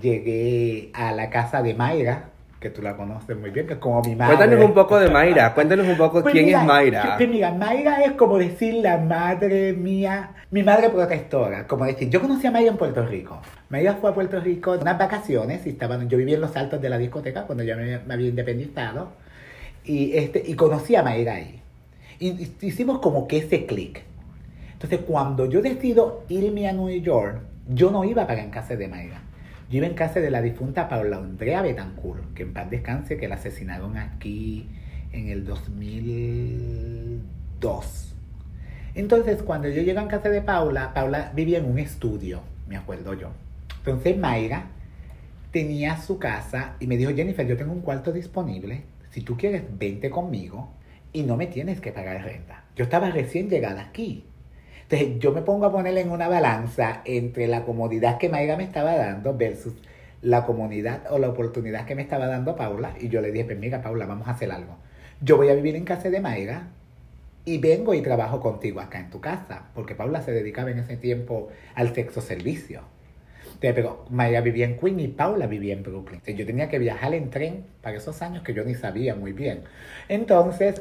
Llegué a la casa de Mayra, que tú la conoces muy bien, que es como mi madre. Cuéntanos un poco de Mayra, cuéntanos un poco Pues quién mira, es Mayra. Pues mira, Mayra es como decir la madre mía, mi madre protectora. Como decir, yo conocí a Mayra en Puerto Rico. Mayra fue a Puerto Rico en unas vacaciones y estaban, yo vivía en los altos de la discoteca cuando yo me, me había independizado. Y, este, y conocí a Mayra ahí. Y, y hicimos como que ese clic. Entonces, cuando yo decido irme a New York, yo no iba para en casa de Mayra. Yo iba en casa de la difunta Paula Andrea Betancourt, que en paz descanse, que la asesinaron aquí en el 2002. Entonces, cuando yo llego en casa de Paula, Paula vivía en un estudio, me acuerdo yo. Entonces, Mayra tenía su casa y me dijo, Jennifer, yo tengo un cuarto disponible. Si tú quieres, vente conmigo y no me tienes que pagar renta. Yo estaba recién llegada aquí. Entonces yo me pongo a poner en una balanza entre la comodidad que Mayra me estaba dando versus la comunidad o la oportunidad que me estaba dando Paula. Y yo le dije, pues mira Paula, vamos a hacer algo. Yo voy a vivir en casa de Mayra y vengo y trabajo contigo acá en tu casa. Porque Paula se dedicaba en ese tiempo al sexo servicio. Entonces, pero Mayra vivía en Queens y Paula vivía en Brooklyn. Entonces, yo tenía que viajar en tren para esos años que yo ni sabía muy bien. Entonces,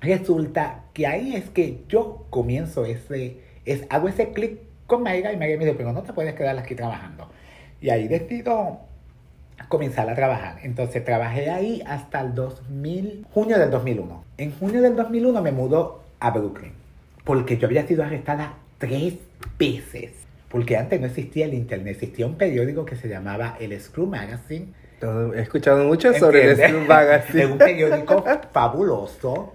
resulta que ahí es que yo comienzo ese, es, hago ese clic con Mayra y Mayra me dice, pero no te puedes quedar aquí trabajando. Y ahí decido comenzar a trabajar. Entonces trabajé ahí hasta el 2000, junio del 2001. En junio del 2001 me mudó a Brooklyn porque yo había sido arrestada tres veces. Porque antes no existía el internet, existía un periódico que se llamaba el Screw Magazine he escuchado mucho sobre el. Screw Magazine. Es un periódico fabuloso.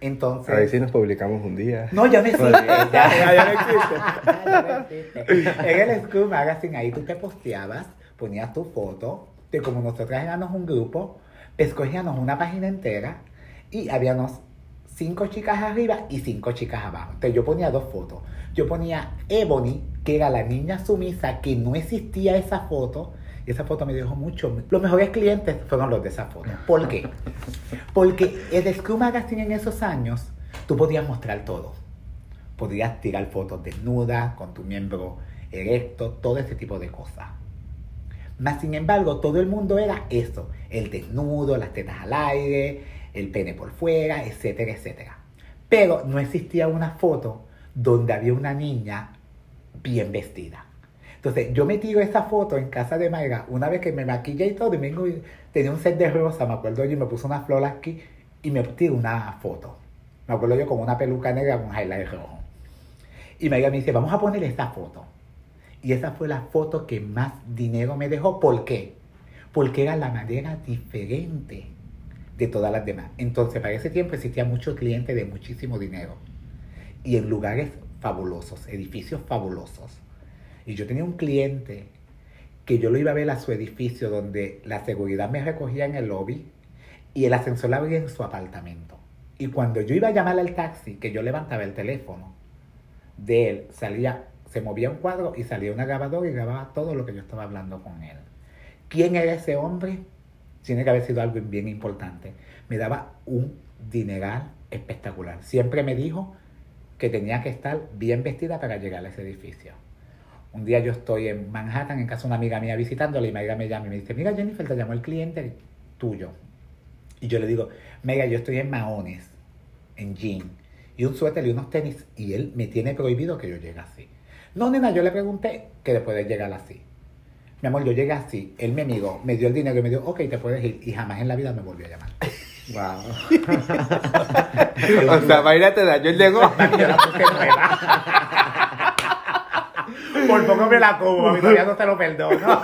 Entonces. A ver si nos publicamos un día. No, ya no existe. Ya, ya, ya no existe. En el School Magazine, ahí tú te posteabas, ponías tu foto, de como nosotros éramos un grupo, escogíamos una página entera y habíamos cinco chicas arriba y cinco chicas abajo. Entonces yo ponía dos fotos. Yo ponía Ebony, que era la niña sumisa, que no existía esa foto. Y esa foto me dejó mucho. Los mejores clientes fueron los de esa foto. ¿Por qué? Porque el Screw Magazine en esos años, tú podías mostrar todo. Podías tirar fotos desnudas, con tu miembro erecto, todo ese tipo de cosas. Más sin embargo, todo el mundo era eso, el desnudo, las tetas al aire, el pene por fuera, etcétera, etcétera. Pero no existía una foto donde había una niña bien vestida. Entonces, yo me tiro esa foto en casa de Mayra una vez que me maquillé y todo, y tenía un set de rosa, me acuerdo yo, y me puse una flor aquí y me tiro una foto. Me acuerdo yo con una peluca negra con un highlight rojo. Y Mayra me dice, vamos a poner esta foto. Y esa fue la foto que más dinero me dejó. ¿Por qué? Porque era la manera diferente de todas las demás. Entonces, para ese tiempo existía muchos clientes de muchísimo dinero. Y en lugares fabulosos, edificios fabulosos. Y yo tenía un cliente que yo lo iba a ver a su edificio donde la seguridad me recogía en el lobby y el ascensor la abría en su apartamento. Y cuando yo iba a llamar al taxi, que yo levantaba el teléfono de él, salía, se movía un cuadro y salía una grabadora y grababa todo lo que yo estaba hablando con él. ¿Quién era ese hombre? Tiene que haber sido algo bien importante. Me daba un dineral espectacular. Siempre me dijo que tenía que estar bien vestida para llegar a ese edificio. Un día yo estoy en Manhattan en casa de una amiga mía visitándola y Mega me llama y me dice, mira Jennifer, te llamó el cliente tuyo. Y yo le digo, Mega, yo estoy en Mahones, en jean, y un suéter y unos tenis, y él me tiene prohibido que yo llegue así. No, nena, yo le pregunté que le puedes llegar así. Mi amor, yo llegué así, él me miró, me dio el dinero y me dijo, ok, te puedes ir, y jamás en la vida me volvió a llamar. Wow. o sea, Mayra te dañó el negocio. Yo la puse nueva. Por poco me la como, mi todavía no te lo perdono.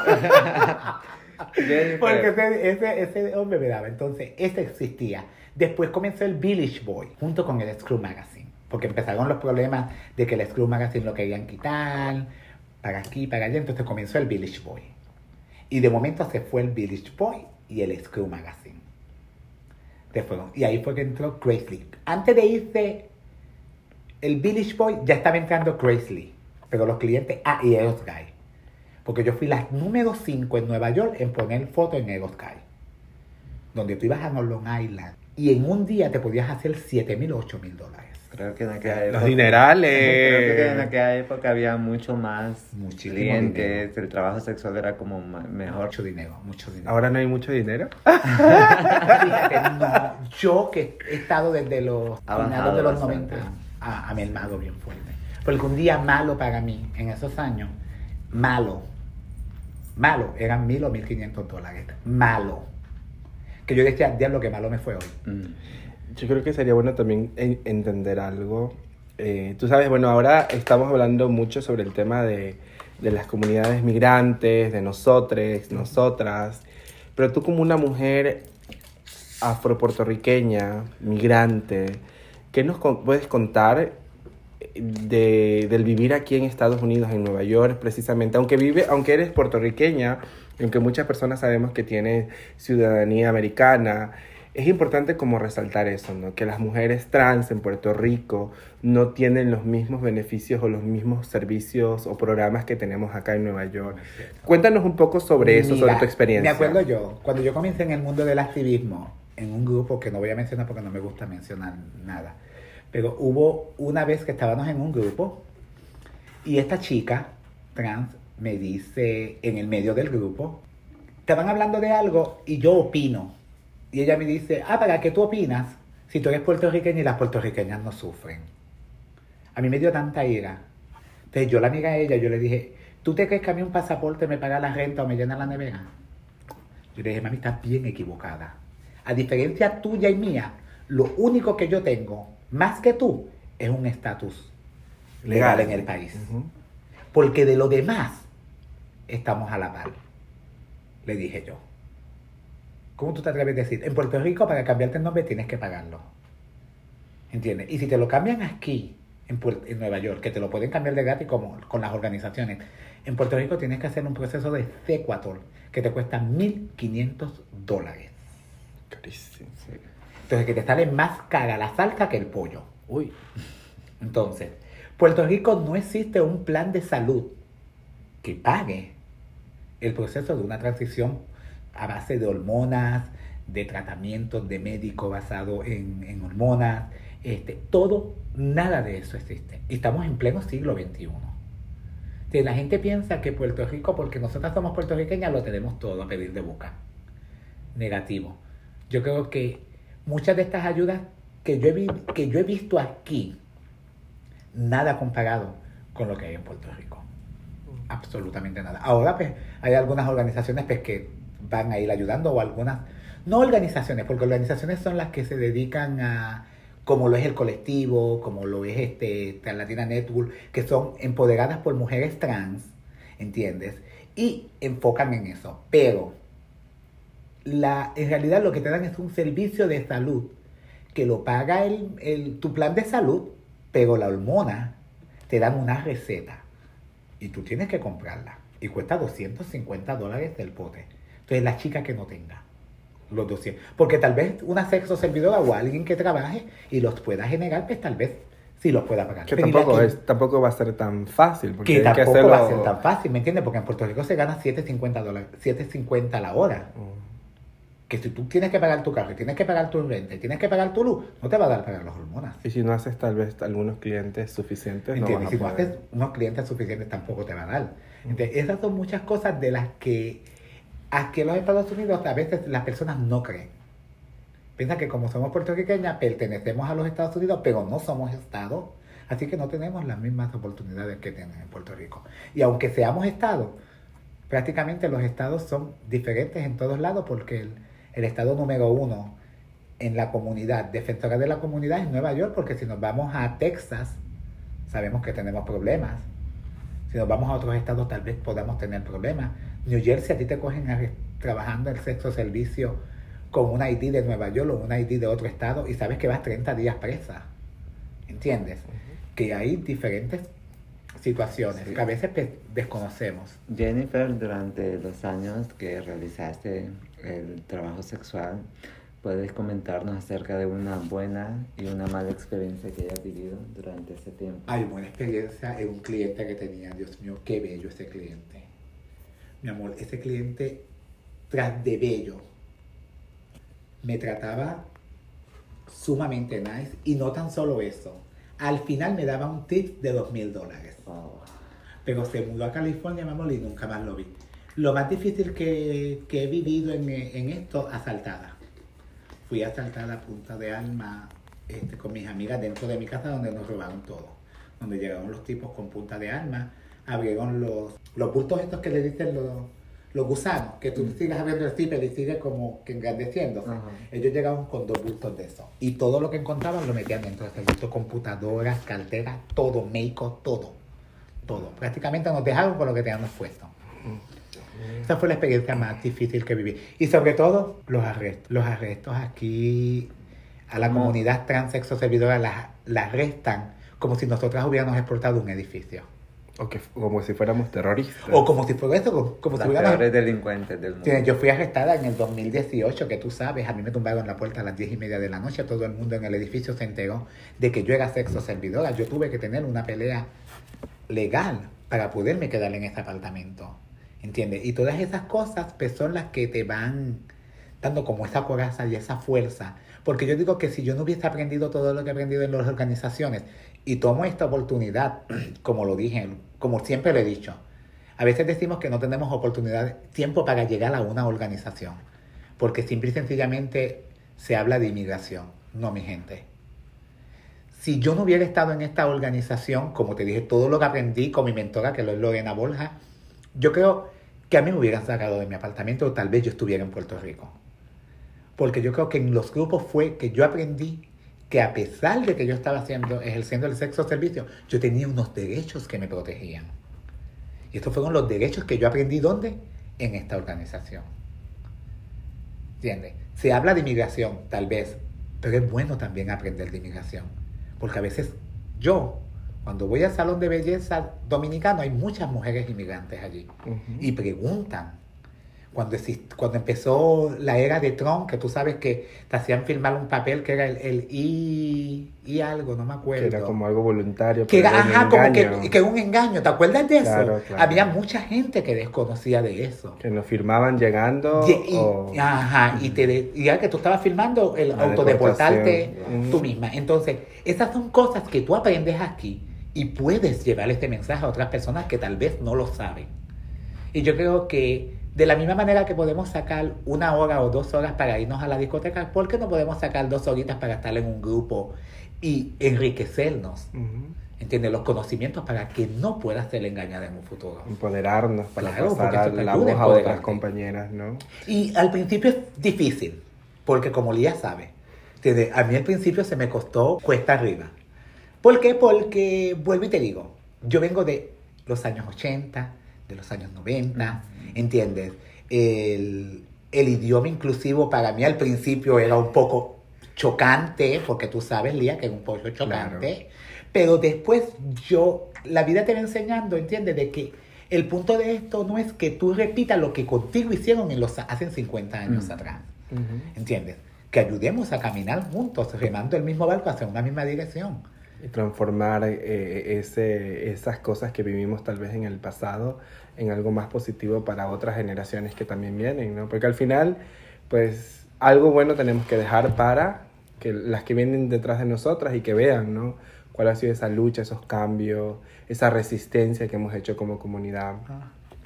Porque ese, ese, ese hombre me daba. Entonces, ese existía. Después comenzó el Village Boy, junto con el Screw Magazine. Porque empezaron los problemas de que el Screw Magazine lo querían quitar, para aquí, para allá. Entonces comenzó el Village Boy. Y de momento se fue el Village Boy y el Screw Magazine. Se fueron. Y ahí fue que entró Lee. Antes de irse el Village Boy, ya estaba entrando Lee. Pero los clientes, ah, y Eros Guy. Porque yo fui la número 5 en Nueva York en poner foto en Eros Guy. Donde tú ibas a Long Island. Y en un día te podías hacer 7 mil, 8 mil dólares. creo que en aquella Los época- dinerales. Creo que en aquella época había mucho más Muchísimo clientes, dinero. el trabajo sexual era como mejor. Mucho dinero, mucho dinero. Ahora no hay mucho dinero. Fíjate, no, yo que he estado desde los bajado de los bastante. 90 a, a mermado bien fuerte. Porque un día malo para mí, en esos años, malo, malo, eran mil o mil quinientos dólares. Malo. Que yo decía, diablo, que malo me fue hoy. Mm. Yo creo que sería bueno también en- entender algo. Eh, tú sabes, bueno, ahora estamos hablando mucho sobre el tema de, de las comunidades migrantes, de nosotros, nosotras, pero tú como una mujer afropuertorriqueña, migrante, ¿qué nos puedes contar de, del vivir aquí en Estados Unidos, en Nueva York, precisamente? Aunque, vive, aunque eres puertorriqueña, aunque muchas personas sabemos que tienes ciudadanía americana, es importante como resaltar eso, ¿no? Que las mujeres trans en Puerto Rico no tienen los mismos beneficios o los mismos servicios o programas que tenemos acá en Nueva York. Cuéntanos un poco sobre eso, sobre tu experiencia. Me acuerdo yo, cuando yo comencé en el mundo del activismo, en un grupo que no voy a mencionar porque no me gusta mencionar nada, pero hubo una vez que estábamos en un grupo y esta chica trans me dice en el medio del grupo, estaban hablando de algo y yo opino. Y ella me dice, ah, ¿para qué tú opinas? Si tú eres puertorriqueña y las puertorriqueñas no sufren. A mí me dio tanta ira. Entonces yo la miré a ella, yo le dije, ¿tú te crees que a mí un pasaporte me paga la renta o me llena la nevera? Yo le dije, mami, estás bien equivocada. A diferencia tuya y mía, lo único que yo tengo, más que tú, es un estatus legal en el país. Porque de lo demás, estamos a la par. Le dije yo. ¿Cómo tú te atreves a decir? En Puerto Rico, para cambiarte el nombre, tienes que pagarlo. ¿Entiendes? Y si te lo cambian aquí, en, Puer- en Nueva York, que te lo pueden cambiar de gratis como con las organizaciones, en Puerto Rico tienes que hacer un proceso de Ecuador que te cuesta 1.500 dólares. Carísimo. Entonces, que te sale más cara la salsa que el pollo. Uy. Entonces, Puerto Rico no existe un plan de salud que pague el proceso de una transición a base de hormonas, de tratamientos de médico basado en, en hormonas, este, todo, nada de eso existe. Y estamos en pleno siglo XXI. Si la gente piensa que Puerto Rico, porque nosotras somos puertorriqueñas, lo tenemos todo a pedir de boca. Negativo. Yo creo que muchas de estas ayudas que yo he, que yo he visto aquí, nada comparado con lo que hay en Puerto Rico. Absolutamente nada. Ahora pues hay algunas organizaciones pues, que van a ir ayudando o algunas, no organizaciones, porque organizaciones son las que se dedican a, como lo es el colectivo, como lo es este Trans Latina Network, que son empoderadas por mujeres trans, ¿entiendes? Y enfocan en eso. Pero la, en realidad lo que te dan es un servicio de salud que lo paga el, el- tu plan de salud, pero la hormona te dan una receta y tú tienes que comprarla y cuesta 250 dólares del pote. Entonces la chica que no tenga los 200, porque tal vez una sexo servidora o alguien que trabaje y los pueda generar, pues tal vez sí los pueda pagar. Que Pero tampoco, es, tampoco va a ser tan fácil. Porque que hay que tampoco va a ser tan fácil, ¿me entiendes? Porque en Puerto Rico se gana 7.50 dólares, 7.50 la hora. Mm. Que si tú tienes que pagar tu carro, tienes que pagar tu renta, tienes que pagar tu luz, no te va a dar para las hormonas. Y si no haces tal vez algunos clientes suficientes, no ¿Entiendes? Si a no poder. haces unos clientes suficientes, tampoco te va a dar. Entonces, esas son muchas cosas de las que aquí en los Estados Unidos a veces las personas no creen. Piensan que como somos puertorriqueñas, pertenecemos a los Estados Unidos, pero no somos Estado. Así que no tenemos las mismas oportunidades que tienen en Puerto Rico. Y aunque seamos Estado, prácticamente los estados son diferentes en todos lados porque el, el estado número uno en la comunidad, defensora de la comunidad es Nueva York, porque si nos vamos a Texas, sabemos que tenemos problemas. Si nos vamos a otros estados, tal vez podamos tener problemas. New Jersey, a ti te cogen trabajando el sexo servicio con una ID de Nueva York o una ID de otro estado y sabes que vas 30 días presa. ¿Entiendes? Que hay diferentes situaciones Sí. que a veces pues, desconocemos. Jennifer, durante los años que realizaste el trabajo sexual, ¿puedes comentarnos acerca de una buena y una mala experiencia que hayas vivido durante ese tiempo? Hay buena experiencia en un cliente que tenía, Dios mío, qué bello ese cliente. Mi amor, ese cliente, tras de bello, me trataba sumamente nice y no tan solo eso. Al final me daba un tip de dos mil dólares. Pero se mudó a California, mi amor, y nunca más lo vi. Lo más difícil que, que he vivido en, en esto, asaltada. Fui asaltada a punta de alma este, con mis amigas dentro de mi casa donde nos robaron todo. Donde llegaron los tipos con punta de alma, abrieron los, los bultos estos que le dicen los, los gusanos, que tú sigas abriendo el zipper y sigue como que engrandeciéndose. Ellos llegaron con dos bultos de eso. Y todo lo que encontraban lo metían dentro de ese bulto, computadoras, carteras, todo, make-up, todo. Todo. Prácticamente nos dejaron con lo que teníamos puesto. Esa fue la experiencia más difícil que viví. Y sobre todo, los arrestos. Los arrestos aquí a la ¿Cómo? comunidad transexo servidora la, la arrestan como si nosotras hubiéramos exportado un edificio. O que, como si fuéramos terroristas. O como si fuera eso, como, como si Las hubiéramos... peores delincuentes del mundo. Sí, Yo fui arrestada en el 2018, que tú sabes, a mí me tumbaron la puerta a las 10 y media de la noche, todo el mundo en el edificio se enteró de que yo era sexo servidora. Yo tuve que tener una pelea legal para poderme quedar en ese apartamento. ¿Entiendes? Y todas esas cosas pues, son las que te van dando como esa coraza y esa fuerza. Porque yo digo que si yo no hubiese aprendido todo lo que he aprendido en las organizaciones y tomo esta oportunidad, como lo dije, como siempre lo he dicho, a veces decimos que no tenemos oportunidad, tiempo para llegar a una organización, porque simple y sencillamente se habla de inmigración. No, mi gente. Si yo no hubiera estado en esta organización, como te dije, todo lo que aprendí con mi mentora, que es Lorena Borja, yo creo que a mí me hubieran sacado de mi apartamento o tal vez yo estuviera en Puerto Rico. Porque yo creo que en los grupos fue que yo aprendí que a pesar de que yo estaba haciendo, ejerciendo el sexo servicio, yo tenía unos derechos que me protegían. Y estos fueron los derechos que yo aprendí ¿dónde? En esta organización. ¿Entiendes? Se habla de inmigración, tal vez, pero es bueno también aprender de inmigración. Porque a veces yo, cuando voy al salón de belleza dominicano, hay muchas mujeres inmigrantes allí. Ujú. Y preguntan. Cuando, exist- cuando empezó la era de Trump, que tú sabes que te hacían firmar un papel que era el, el I, I algo, no me acuerdo. Que era como algo voluntario. Que era, un ajá, como que, que era un engaño. ¿Te acuerdas de eso? Claro, claro. Había mucha gente que desconocía de eso. Que nos firmaban llegando. Y, y- o- ajá, y, te y ya que tú estabas filmando el La autodeportarte tú misma. Entonces, esas son cosas que tú aprendes aquí y puedes llevar este mensaje a otras personas que tal vez no lo saben. Y yo creo que de la misma manera que podemos sacar una hora o dos horas para irnos a la discoteca, ¿por qué no podemos sacar dos horitas para estar en un grupo y enriquecernos? Ujú. ¿Entiendes? Los conocimientos para que no puedas ser engañada en un futuro. Empoderarnos para Claro, pasar a la voz a otras compañeras, ¿no? Y al principio es difícil, porque como Lía sabe, desde- a mí al principio se me costó cuesta arriba. ¿Por qué? Porque, vuelvo y te digo, yo vengo de los años 80, de los años 90, ¿entiendes? El, el idioma inclusivo para mí al principio era un poco chocante, porque tú sabes, Lía, que es un poco chocante, Pero después yo, la vida te va enseñando, ¿entiendes? De que el punto de esto no es que tú repitas lo que contigo hicieron en los, hace 50 años Mm. atrás. ¿entiendes? Que ayudemos a caminar juntos, remando el mismo barco hacia una misma dirección. Y transformar eh, ese, esas cosas que vivimos tal vez en el pasado en algo más positivo para otras generaciones que también vienen, ¿no? Porque al final, pues algo bueno tenemos que dejar para que las que vienen detrás de nosotras y que vean, ¿no? Cuál ha sido esa lucha, esos cambios, esa resistencia que hemos hecho como comunidad.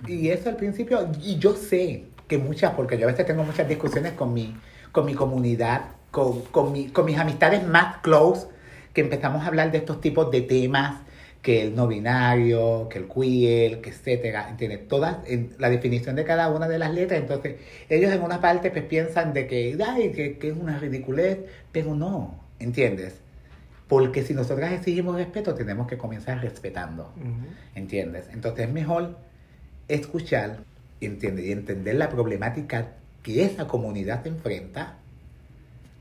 Y eso al principio, y yo sé que muchas, porque yo a veces tengo muchas discusiones con mi, con mi comunidad, con, con, mi- con mis amistades más close, que empezamos a hablar de estos tipos de temas, que el no binario, que el queer, que etcétera, ¿entiendes? Todas, en la definición de cada una de las letras, entonces ellos en una parte pues piensan de que, ay, que, que es una ridiculez, pero no, ¿entiendes? Porque si nosotras exigimos respeto, tenemos que comenzar respetando. ¿entiendes? Entonces es mejor escuchar ¿entiendes? y entender la problemática que esa comunidad se enfrenta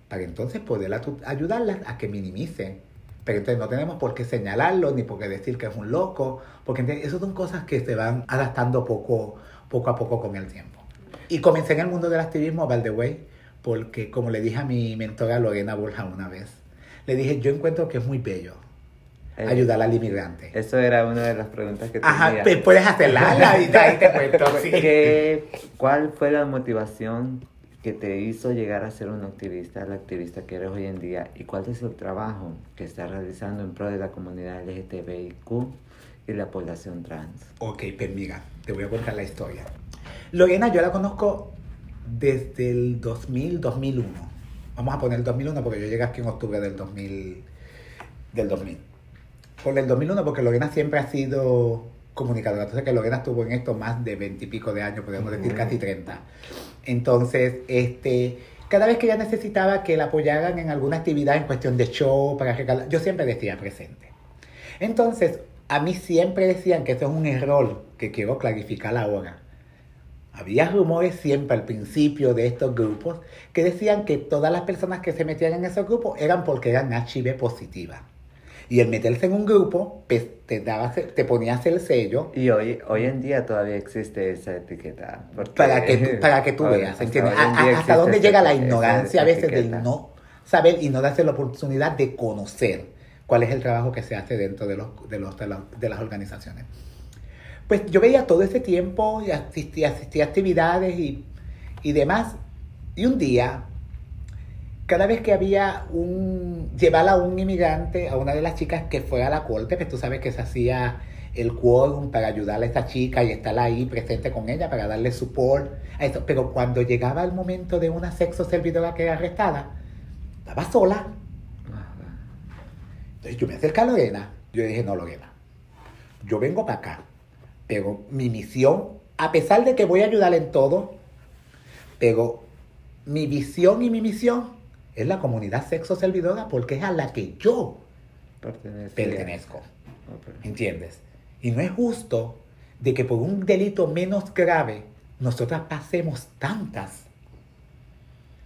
para entonces poder ayudarlas a que minimicen. Pero entonces no tenemos por qué señalarlo ni por qué decir que es un loco, porque esas son cosas que se van adaptando poco, poco a poco con el tiempo. Y comencé en el mundo del activismo, by the way, porque como le dije a mi mentora Lorena Borja una vez, le dije, yo encuentro que es muy bello Eh, ayudar al inmigrante. Eso era una de las preguntas que Ajá, tenía. pe- puedes hacerla, ahí te cuento. sí. ¿Qué- ¿Cuál fue la motivación que te hizo llegar a ser un activista, la activista que eres hoy en día? ¿Y cuál es el trabajo que estás realizando en pro de la comunidad LGTBIQ y la población trans? Ok, pues mira, te voy a contar la historia. Lorena, yo la conozco desde el 2000, 2001. Vamos a poner el 2001 porque yo llegué aquí en octubre del 2000. Del 2000. Por el 2001 porque Lorena siempre ha sido comunicadora. Entonces que Lorena estuvo en esto más de 20 y pico de años, podemos decir casi 30. Entonces, este, cada vez que ella necesitaba que la apoyaran en alguna actividad en cuestión de show, para regalar, yo siempre decía presente. Entonces, a mí siempre decían que eso es un error que quiero clarificar ahora. Había rumores siempre al principio de estos grupos que decían que todas las personas que se metían en esos grupos eran porque eran HIV positivas. Y el meterse en un grupo, pues, te, daba, te ponías el sello Y hoy, hoy en día todavía existe esa etiqueta. porque- para que tú, para que tú veas, hasta dónde llega la ignorancia a veces de etiqueta. no saber y no darse la oportunidad de conocer cuál es el trabajo que se hace dentro de, los, de, los, de, la- de las organizaciones. Pues yo veía todo ese tiempo y asistí, asistí a actividades y, y demás. Y un día, cada vez que había un, llevar a un inmigrante, a una de las chicas que fue a la corte, pues tú sabes que se hacía el quórum para ayudar a esa chica y estar ahí presente con ella para darle support a eso. Pero cuando llegaba el momento de una sexo servidora que era arrestada, estaba sola. Entonces yo me acerqué a Lorena. Yo dije, no, Lorena, yo vengo para acá. Pero mi misión, a pesar de que voy a ayudar en todo, pero mi visión y mi misión es la comunidad sexo servidora porque es a la que yo pertenezco. Ok. ¿Entiendes? Y no es justo de que por un delito menos grave nosotras pasemos tantas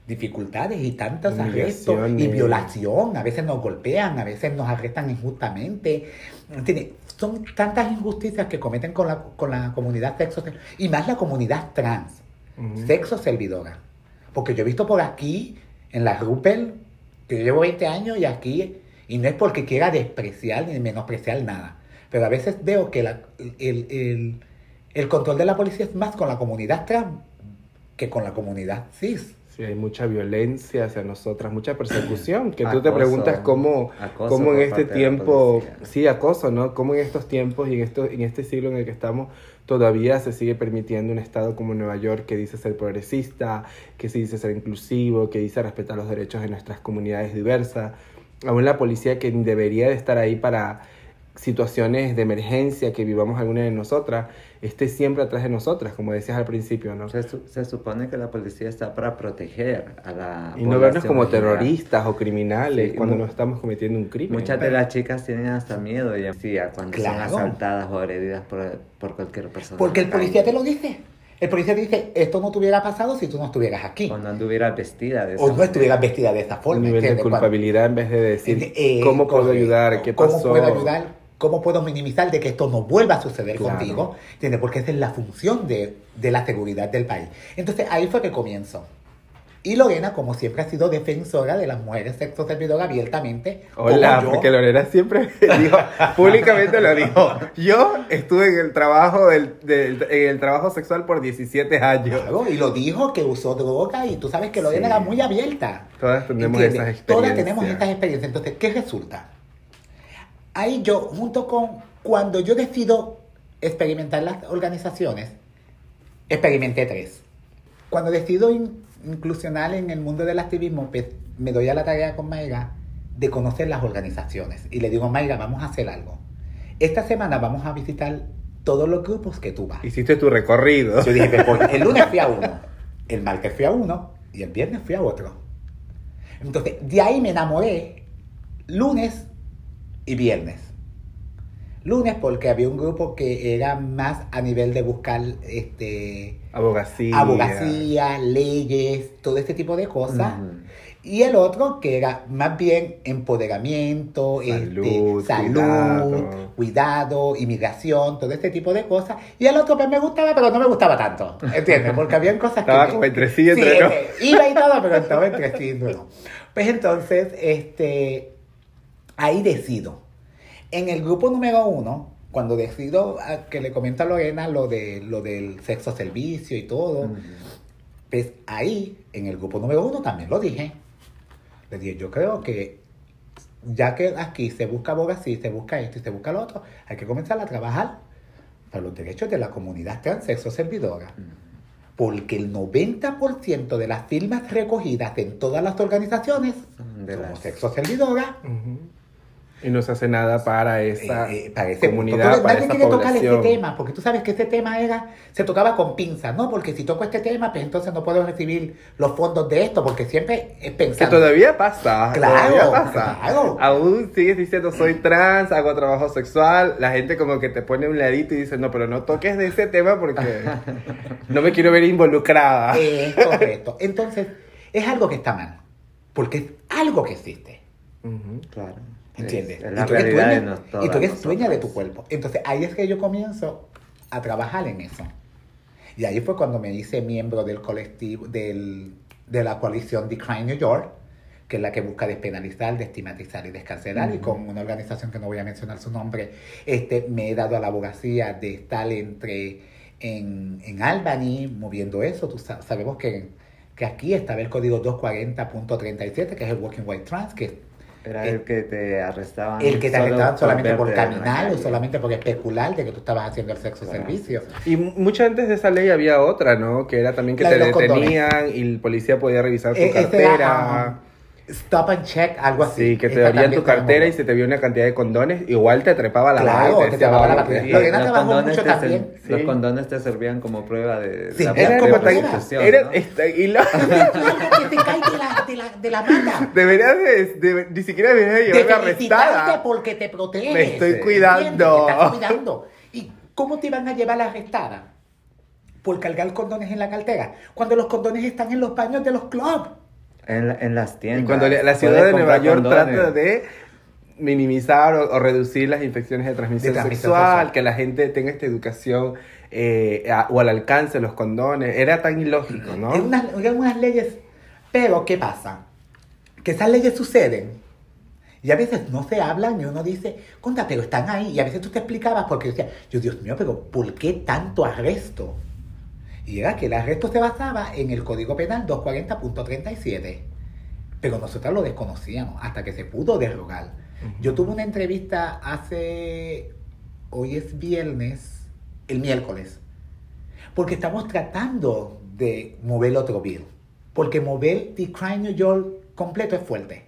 dificultades y tantos arrestos y violación. A veces nos golpean, a veces nos arrestan injustamente. ¿Entiendes? Son tantas injusticias que cometen con la, con la comunidad sexo y más la comunidad trans, sexo servidora. Porque yo he visto por aquí, en la Rupel, que yo llevo 20 años y aquí, y no es porque quiera despreciar ni menospreciar nada, pero a veces veo que la- el, el- el control de la policía es más con la comunidad trans que con la comunidad cis. Sí, hay mucha violencia hacia nosotras, mucha persecución, que tú te preguntas cómo, cómo en este tiempo, sí, acoso, ¿no? Cómo en estos tiempos y en, esto, en este siglo en el que estamos todavía se sigue permitiendo un estado como Nueva York que dice ser progresista, que se dice ser inclusivo, que dice respetar los derechos de nuestras comunidades diversas. Aún la policía que debería de estar ahí para situaciones de emergencia que vivamos alguna de nosotras, esté siempre atrás de nosotras, como decías al principio, ¿no? Se, su- se supone que la policía está para proteger a la Y no vernos como general. terroristas o criminales Sí, cuando no estamos cometiendo un crimen. Muchas de las chicas tienen hasta miedo y policía cuando Claro. son asaltadas o agredidas por, por cualquier persona. Porque el policía te lo dice. El policía dice, esto no te hubiera pasado si tú no estuvieras aquí. O no anduvieras vestida de esa O no estuvieras vestida de esa Un forma. nivel de culpabilidad en vez de decir Eh, cómo puedo correcto. ayudar, qué pasó. ¿Cómo puedo ayudar? ¿Cómo puedo minimizar de que esto no vuelva a suceder Claro. contigo? ¿Entiendes? Porque esa es la función de, de la seguridad del país. Entonces ahí fue que comienzo. Y Lorena, como siempre, ha sido defensora de las mujeres sexo servidoras abiertamente. Hola, porque Lorena siempre dijo, públicamente lo dijo. Yo estuve en el trabajo del, del- en el trabajo sexual por 17 años. Claro, y lo dijo que usó droga y tú sabes que Lorena Sí. era muy abierta. Todas tenemos ¿Entiendes? esas experiencias. Todas tenemos estas experiencias. Entonces, ¿qué resulta? Ahí yo, junto con cuando yo decido experimentar las organizaciones, experimenté tres. Cuando decido in- inclusionar en el mundo del activismo, pues, me doy a la tarea con Mayra de conocer las organizaciones. Y le digo, Mayra, vamos a hacer algo. Esta semana vamos a visitar todos los grupos que tú vas. Hiciste tu recorrido. Yo dije, pues, el lunes fui a uno, el martes fui a uno y el viernes fui a otro. Entonces, de ahí me enamoré lunes y viernes. Lunes porque había un grupo que era más a nivel de buscar este, Abogacía. abogacía, leyes, todo este tipo de cosas. Y el otro que era más bien empoderamiento, Salud, este, salud, cuidado. cuidado. inmigración, todo este tipo de cosas. Y el otro pues me gustaba, pero no me gustaba tanto. ¿Entiendes? Porque habían cosas Estaba que... como entre sí entre Sí, no. eh, Iba y todo, pero estaba entre sí no. Pues entonces, este, ahí decido. En el grupo número uno, cuando decido a- que le comento a Lorena lo, de, lo del sexo servicio y todo, pues ahí, en el grupo número uno, también lo dije. Le dije, yo creo que ya que aquí se busca abogacía, se busca esto y se busca lo otro, hay que comenzar a trabajar para los derechos de la comunidad trans sexo servidora. Porque el 90% de las firmas recogidas en todas las organizaciones de son las- sexo servidora. Y no se hace nada para esa Eh, eh, para punto. comunidad, para nadie quiere tocar ese tema, porque tú sabes que ese tema era, se tocaba con pinzas, ¿no? Porque si toco este tema, pues entonces no puedo recibir los fondos de esto, porque siempre es Que pensando. todavía pasa. Claro, todavía pasa. claro. Aún sigues diciendo soy trans, hago trabajo sexual. La gente como que te pone un ladito y dice, no, pero no toques de ese tema porque no me quiero ver involucrada. Es correcto. Entonces, es algo que está mal, porque es algo que existe. Claro. ¿Entiendes? Es, es Y tú eres realidad de dueña- nosotros. Y tú eres dueña de tu cuerpo. Entonces ahí es que yo comienzo a trabajar en eso. Y ahí fue cuando me hice miembro del colectivo, del, de la coalición Decline New York, que es la que busca despenalizar, destigmatizar y descarcelar. Y con una organización que no voy a mencionar su nombre, este, me he dado a la abogacía de estar entre en, en Albany moviendo eso. Tú sa- sabemos que, que aquí estaba el código 240.37, que es el Working White Trans, que Era el- el que te arrestaban. el que te arrestaban solamente por caminar o solamente por especular de que tú estabas haciendo el sexo Claro. servicio. Y mu- mucho antes de esa ley había otra, ¿no? Que era también que La te de los condones. detenían y el policía podía revisar tu Eh, cartera. era, stop and check, algo así. Sí, que te abrían tu cartera y se te vio una cantidad de condones, igual te trepaba la Claro, te decía, trepaba la "Vamos, batería. sí". Los trabajó condones mucho te también. ser- Los Sí. condones te servían como prueba de Sí, la era como como tan... Era, ¿no? esta- y lo- que te cae de la, de la, de la mata. deberías de, de- ni siquiera deberías de De llevarme arrestada. porque te proteges. Me estoy cuidando. Te estás cuidando. ¿Y cómo te iban a llevar la arrestada? Por cargar condones en la cartera. Cuando los condones están en los baños de los clubs. En, en las Y tiendas. cuando le- la ciudad de Nueva York condones. trata de minimizar o, o reducir las infecciones de transmisión, De transmisión sexual, sexual. que la gente tenga esta educación eh, a- o al alcance de los condones, era tan ilógico, ¿no? Eran unas, eran unas leyes. Pero, ¿qué pasa? Que esas leyes suceden. Y a veces no se hablan y uno dice, conta, pero están ahí. Y a veces tú te explicabas porque decía, yo, Dios mío, pero ¿por qué tanto arresto? Y era que el arresto se basaba en el Código Penal 240.37. Pero nosotros lo desconocíamos hasta que se pudo derogar. Yo tuve una entrevista hace, hoy es viernes, el miércoles, porque estamos tratando de mover otro bill. Porque mover The Crime New York completo es fuerte.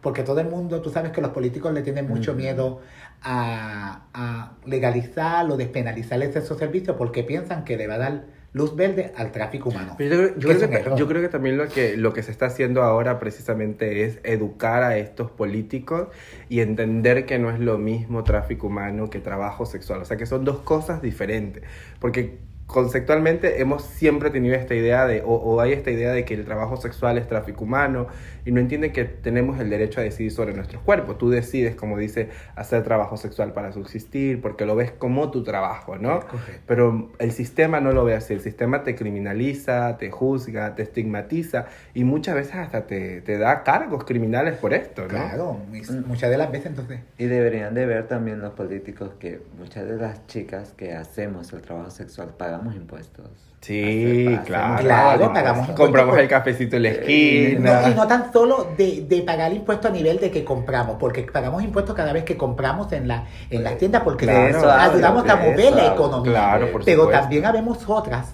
Porque todo el mundo, tú sabes que los políticos le tienen mucho miedo a, a legalizar o despenalizar el sexo servicio porque piensan que le va a dar luz verde al tráfico humano. Pero yo, creo- yo Que creo yo creo que también lo que, lo que se está haciendo ahora precisamente es educar a estos políticos y entender que no es lo mismo tráfico humano que trabajo sexual. O sea, que son dos cosas diferentes. Porque conceptualmente hemos siempre tenido esta idea de, o, o, hay esta idea de que el trabajo sexual es tráfico humano y no entienden que tenemos el derecho a decidir sobre nuestros cuerpos. Tú decides, como dice, hacer trabajo sexual para subsistir porque lo ves como tu trabajo, ¿no? Correcto. Pero el sistema no lo ve así. El sistema te criminaliza, te juzga, te estigmatiza y muchas veces hasta te, te da cargos criminales por esto, ¿no? Claro, muchas de las veces entonces. Y deberían de ver también los políticos que muchas de las chicas que hacemos el trabajo sexual pagamos impuestos. Sí, claro. Claro, pagamos Compramos impuestos. el cafecito en la No, esquina. y no tan solo de, de pagar impuestos a nivel de que compramos, porque pagamos impuestos cada vez que compramos en, la, en las tiendas, porque eso hablo, ayudamos a mover eso la economía. Claro, por Pero supuesto. también habemos otras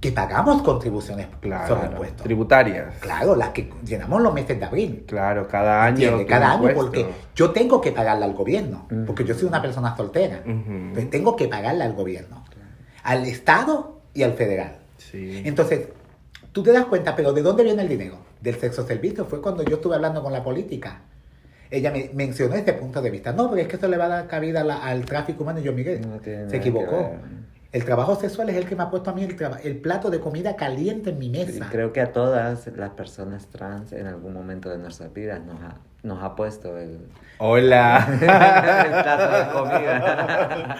que pagamos contribuciones Claro, sobre impuestos. tributarias. Claro, las que llenamos los meses de abril. Claro, cada año. Cada año, impuesto. porque yo tengo que pagarle al gobierno, porque yo soy una persona soltera. Entonces tengo que pagarle al gobierno, al Estado y al federal. Sí. Entonces, tú te das cuenta, pero ¿de dónde viene el dinero? Del sexo servicio. Fue cuando yo estuve hablando con la política. Ella me mencionó ese punto de vista. No, porque es que eso le va a dar cabida la- al tráfico humano. Y yo, Miguel, No se equivocó. El trabajo sexual es el que me ha puesto a mí el, el plato de comida caliente en mi Y mesa. creo que a todas las personas trans en algún momento de nuestras vidas nos ha, nos ha puesto el, el Hola. plato de comida.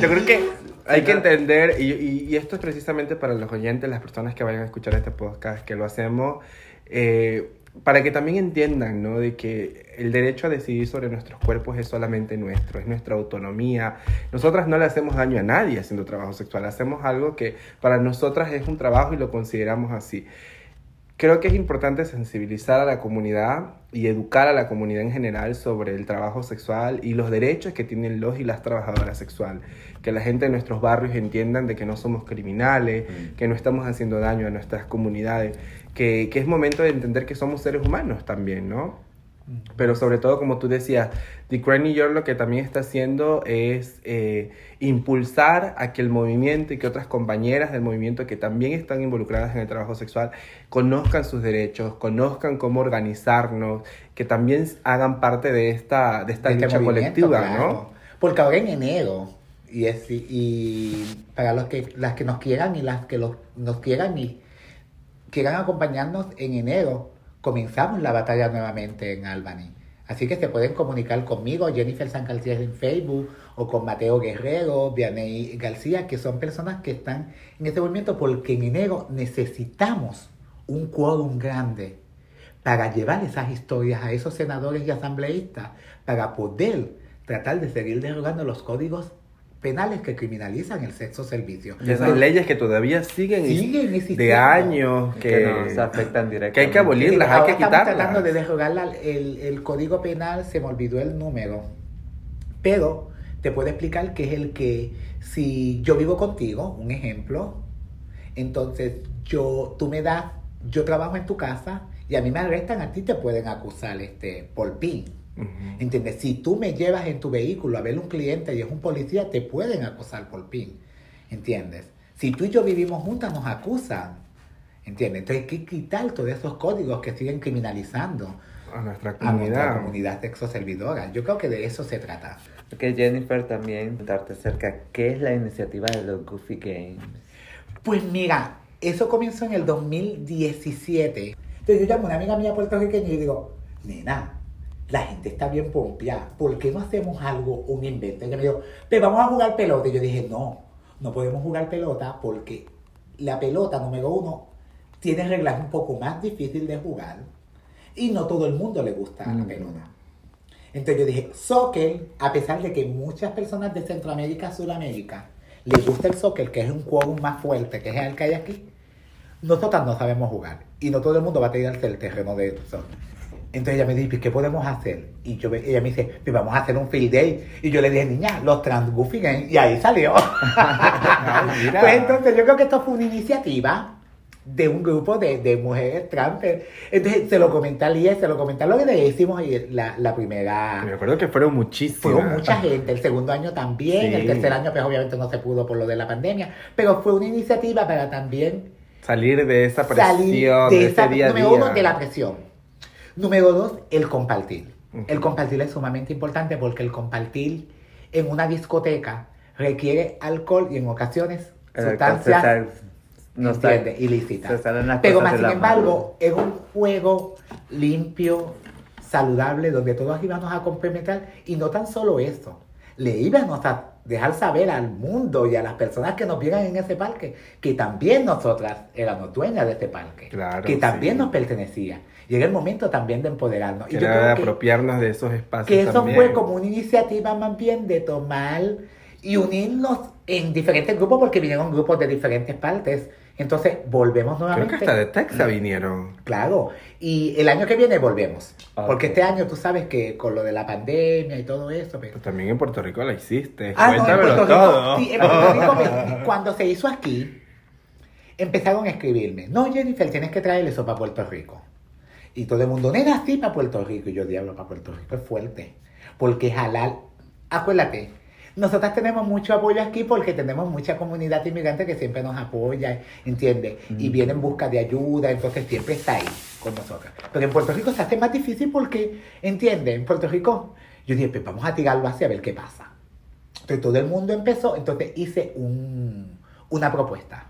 Yo creo que hay que entender, y, y- y esto es precisamente para los oyentes, las personas que vayan a escuchar este podcast, que lo hacemos eh, para que también entiendan, ¿no? De que el derecho a decidir sobre nuestros cuerpos es solamente nuestro, es nuestra autonomía. Nosotras no le hacemos daño a nadie haciendo trabajo sexual, hacemos algo que para nosotras es un trabajo y lo consideramos así. Creo que es importante sensibilizar a la comunidad y educar a la comunidad en general sobre el trabajo sexual y los derechos que tienen los y las trabajadoras sexuales. Que la gente de nuestros barrios entiendan de que no somos criminales, Mm. que no estamos haciendo daño a nuestras comunidades, que, que es momento de entender que somos seres humanos también, ¿no? Pero sobre todo, como tú decías, The Grand New York lo que también está haciendo es eh, impulsar a que el movimiento y que otras compañeras del movimiento que también están involucradas en el trabajo sexual conozcan sus derechos, conozcan cómo organizarnos, que también hagan parte de esta, de esta de este lucha colectiva, claro. ¿no? Porque ahora en enero, y, es, y para los que, las que nos quieran y las que los, nos quieran y quieran acompañarnos en enero, comenzamos la batalla nuevamente en Albany. Así que se pueden comunicar conmigo, Jennifer San García en Facebook, o con Mateo Guerrero, Vianey García, que son personas que están en este movimiento, porque en enero necesitamos un quórum grande para llevar esas historias a esos senadores y asambleístas, para poder tratar de seguir derogando los códigos penales que criminalizan el sexo servicio. Y esas leyes que todavía siguen, Siguen de existiendo. años, que, que, nos afectan directamente. que hay que abolirlas, hay Ahora que estamos quitarlas. tratando de derogar la- el, el código penal, se me olvidó el número, pero te puedo explicar que es el que si yo vivo contigo, un ejemplo, entonces yo, tú me das, yo trabajo en tu casa y a mí me arrestan, a ti te pueden acusar este, por PIN. Ujú. ¿Entiendes? Si tú me llevas en tu vehículo a ver un cliente y es un policía, te pueden acusar por PIN. ¿Entiendes? Si tú y yo vivimos juntas, nos acusan. ¿Entiendes? Entonces hay que quitar todos esos códigos que siguen criminalizando a nuestra a nuestra comunidad. comunidad sexoservidora. Yo creo que de eso se trata. Que Jennifer también contarte acerca qué es la iniciativa de los Goofy Games. Pues mira, eso comenzó en el 2017. Entonces yo llamo a una amiga mía puertorriqueña y digo, nena, la gente está bien pompeada, ¿por qué no hacemos algo, un invento? Ella me dijo, pero vamos a jugar pelota. Y yo dije, no, no podemos jugar pelota porque la pelota, número uno, tiene reglas un poco más difíciles de jugar y no todo el mundo le gusta la Mm. pelota. Entonces yo dije, soccer, a pesar de que muchas personas de Centroamérica, Sudamérica, les gusta el soccer, que es un quórum más fuerte, que es el que hay aquí, nosotras no sabemos jugar. Y no todo el mundo va a tirarse el terreno de soccer. Entonces ella me dice, "¿Pues ¿qué podemos hacer? Y yo, ella me dice, pues vamos a hacer un field day. Y yo le dije, niña, los trans goofy games. Y ahí salió. Ay, pues entonces yo creo que esto fue una iniciativa de un grupo de, de mujeres trans. Entonces se lo comenté a Lía, se lo comenté a lo que le hicimos y la, la primera... Me acuerdo que fueron muchísimas. Fueron mucha gente, el segundo año también, Sí. el tercer año pues obviamente no se pudo por lo de la pandemia, pero fue una iniciativa para también Salir de esa presión, salir de, de ese esa, día a día. uno, de la presión. Número dos, el compartir. El compartir es sumamente importante porque el compartir en una discoteca requiere alcohol y en ocasiones se sustancias no ilícitas. Pero más sin embargo, es un juego limpio, saludable, donde todos íbamos a complementar. Y no tan solo eso, le íbamos a dejar saber al mundo y a las personas que nos vieran en ese parque que también nosotras éramos dueñas de este parque. Claro, que también sí. nos pertenecía. Y era el momento también de empoderarnos. Y yo de que- apropiarnos de esos espacios que eso también. fue como una iniciativa más bien de tomar y unirnos en diferentes grupos porque vinieron grupos de diferentes partes. Entonces volvemos Creo nuevamente. que hasta de Texas vinieron. Claro, y el año que viene volvemos. Porque este año tú sabes que con lo de la pandemia y todo eso. pues- Pues también en Puerto Rico la hiciste. Ah, no, en Puerto Rico, todo. sí, en Puerto Rico, pues, cuando se hizo aquí, empezaron a escribirme, no Jennifer, tienes que traer eso para Puerto Rico. Y todo el mundo, nena, sí, para Puerto Rico. Y yo, diablo, para Puerto Rico es fuerte. Porque halal, acuérdate, nosotras tenemos mucho apoyo aquí porque tenemos mucha comunidad inmigrante que siempre nos apoya, ¿entiendes? Y viene en busca de ayuda, entonces siempre está ahí con nosotras. Pero en Puerto Rico se hace más difícil porque, ¿entiendes? En Puerto Rico, yo dije, pues vamos a tirarlo así a ver qué pasa. Entonces todo el mundo empezó, entonces hice un- una propuesta.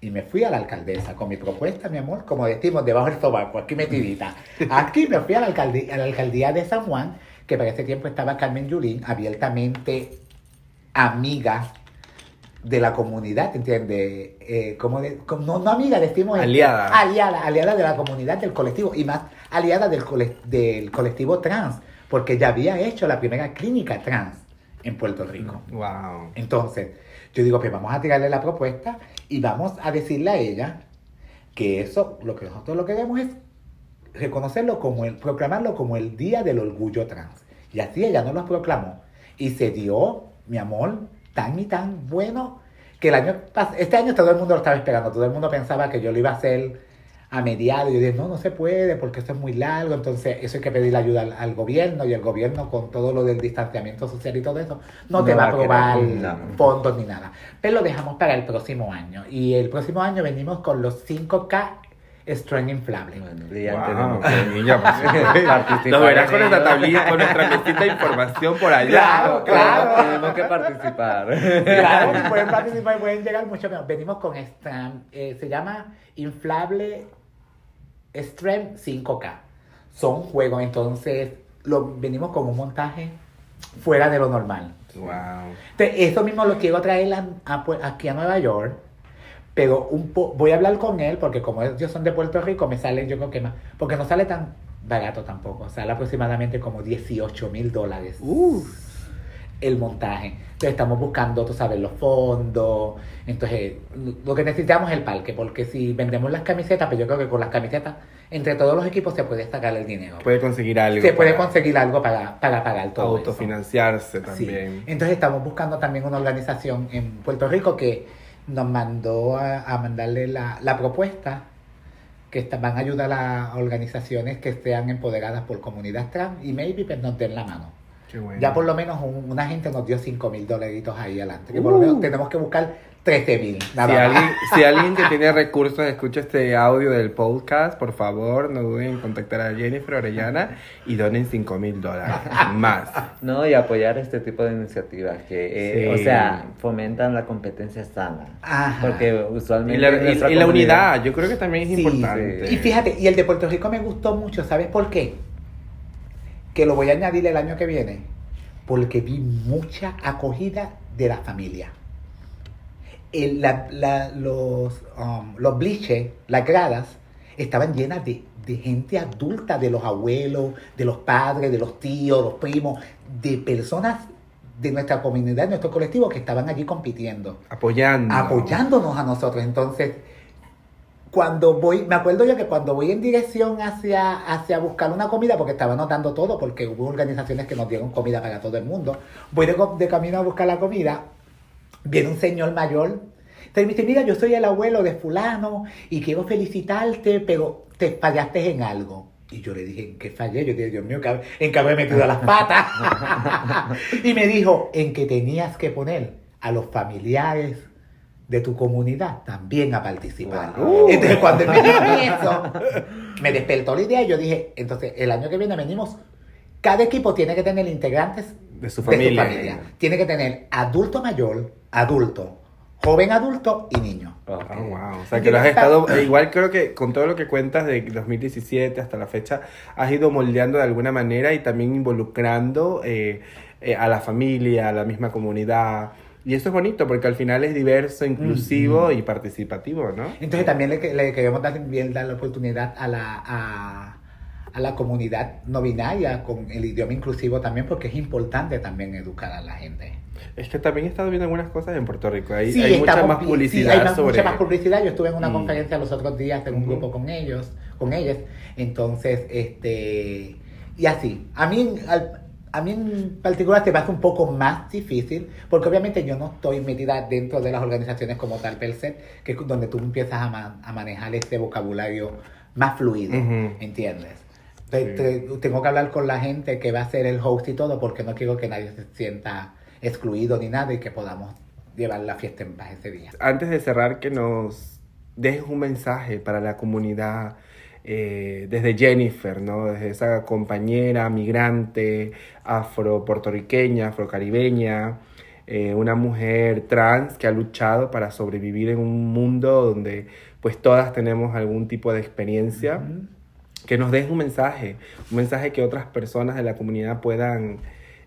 Y me fui a la alcaldesa con mi propuesta, mi amor, como decimos, debajo del sobaco, aquí metidita. Aquí me fui a la, alcaldía, a la alcaldía de San Juan, que para ese tiempo estaba Carmen Yulín, abiertamente amiga de la comunidad, ¿entiendes? Eh, como de- como- no, no amiga, decimos... Aliada. Aliada, aliada de la comunidad, del colectivo, y más aliada del, cole- del colectivo trans, porque ya había hecho la primera clínica trans en Puerto Rico. Wow. Entonces, yo digo, pues vamos a tirarle la propuesta y vamos a decirle a ella que eso, lo que nosotros lo que queremos es reconocerlo como el, proclamarlo como el Día del Orgullo Trans. Y así ella nos lo proclamó. Y se dio, mi amor, tan y tan bueno que el año este año todo el mundo lo estaba esperando. Todo el mundo pensaba que yo lo iba a hacer a mediados. Yo dije, no, no se puede porque esto es muy largo. Entonces, eso hay que pedirle ayuda al, al gobierno. Y el gobierno, con todo lo del distanciamiento social y todo eso, no, No te va a aprobar fondos ni nada. Pero lo dejamos para el próximo año. Y el próximo año venimos con los 5K Strength Inflable. Bueno, ya Wow, niña, pues, Nos verás con nuestra tablilla, con nuestra mesita de información por allá. Claro, claro. Tenemos que participar. Claro, pueden participar y pueden llegar mucho menos. Venimos con esta, eh, se llama Inflable Strength 5K. Son juegos, entonces lo, venimos con un montaje fuera de lo normal. Wow. Entonces, eso mismo lo quiero traer a- a aquí a Nueva York, pero un po voy a hablar con él porque como ellos son de Puerto Rico, me sale yo creo que más, porque no sale tan barato tampoco, sale aproximadamente como 18 mil dólares el montaje. Entonces estamos buscando, tú sabes, los fondos. Entonces, lo que necesitamos es el parque, porque si vendemos las camisetas, pues yo creo que con las camisetas, entre todos los equipos se puede sacar el dinero. Puede conseguir algo. se puede conseguir algo para, para pagar todo eso. Autofinanciarse Sí. también. Entonces estamos buscando también una organización en Puerto Rico que nos mandó a, mandarle la, la propuesta que está- van a ayudar a organizaciones que sean empoderadas por comunidad trans y maybe pues, nos den la mano. Qué bueno. Ya por lo menos un- una gente nos dio 5 mil dolaritos ahí adelante. Que por lo menos tenemos que buscar 13 mil. Si alguien, si alguien que tiene recursos escucha este audio del podcast, por favor, no duden en contactar a Jennifer Orellana y donen 5 mil dólares más. No, y apoyar este tipo de iniciativas que, eh, Sí. o sea, fomentan la competencia sana. Ajá. Porque Y usualmente. la, y- la unidad, yo creo que también es Sí, importante. Y fíjate, y el de Puerto Rico me gustó mucho, ¿sabes por qué? Que lo voy a añadir el año que viene. Porque vi mucha acogida de la familia. El- la- la- los, um, los bliches, las gradas, estaban llenas de, de gente adulta, de los abuelos, de los padres, de los tíos, los primos, de personas de nuestra comunidad, de nuestro colectivo que estaban allí compitiendo Apoyando. apoyándonos a nosotros. Entonces, cuando voy, me acuerdo yo que cuando voy en dirección hacia, hacia buscar una comida, porque estaban dando todo, porque hubo organizaciones que nos dieron comida para todo el mundo, voy de, de camino a buscar la comida, viene un señor mayor, te dice, mira, yo soy el abuelo de fulano y quiero felicitarte, pero te fallaste en algo. Y yo le dije, ¿en qué fallé? Yo dije, Dios mío, ¿qué hab- ¿en qué habré metido las patas? y me dijo, en que tenías que poner a los familiares de tu comunidad también a participar. Wow. Entonces, cuando dijo eso, me despertó la idea y yo dije, entonces, el año que viene venimos, cada equipo tiene que tener integrantes De su familia. Tiene que tener adulto mayor, adulto, joven adulto y niño. Ah, wow. O sea, que lo has estado, eh, igual creo que con todo lo que cuentas de 2017 hasta la fecha, has ido moldeando de alguna manera y también involucrando eh, eh, a la familia, a la misma comunidad. Y eso es bonito porque al final es diverso, inclusivo y participativo, ¿no? Entonces también le, le queremos dar, bien dar la oportunidad a la, a, a la comunidad no binaria con el idioma inclusivo también porque es importante también educar a la gente. Es que también he estado viendo algunas cosas en Puerto Rico. Hay, Sí, hay mucha estamos- más sí, publicidad hay más- sobre... mucha más publicidad. Yo estuve en una Mm. conferencia los otros días en un grupo con ellos, con ellas. Entonces, este, y así. A mí, al- a mí en particular se me hace un poco más difícil, porque obviamente yo no estoy metida dentro de las organizaciones como tal per se, que es donde tú empiezas a, ma- a manejar ese vocabulario más fluido, Ujú. ¿entiendes? Te- Sí. te- tengo que hablar con la gente que va a ser el host y todo, porque no quiero que nadie se sienta excluido ni nada y que podamos llevar la fiesta en paz ese día. Antes de cerrar, que nos dejes un mensaje para la comunidad eh, desde Jennifer, ¿no? Desde esa compañera migrante afro-puertorriqueña, afrocaribeña, eh, una mujer trans que ha luchado para sobrevivir en un mundo donde pues todas tenemos algún tipo de experiencia. Que nos dejes un mensaje, un mensaje que otras personas de la comunidad puedan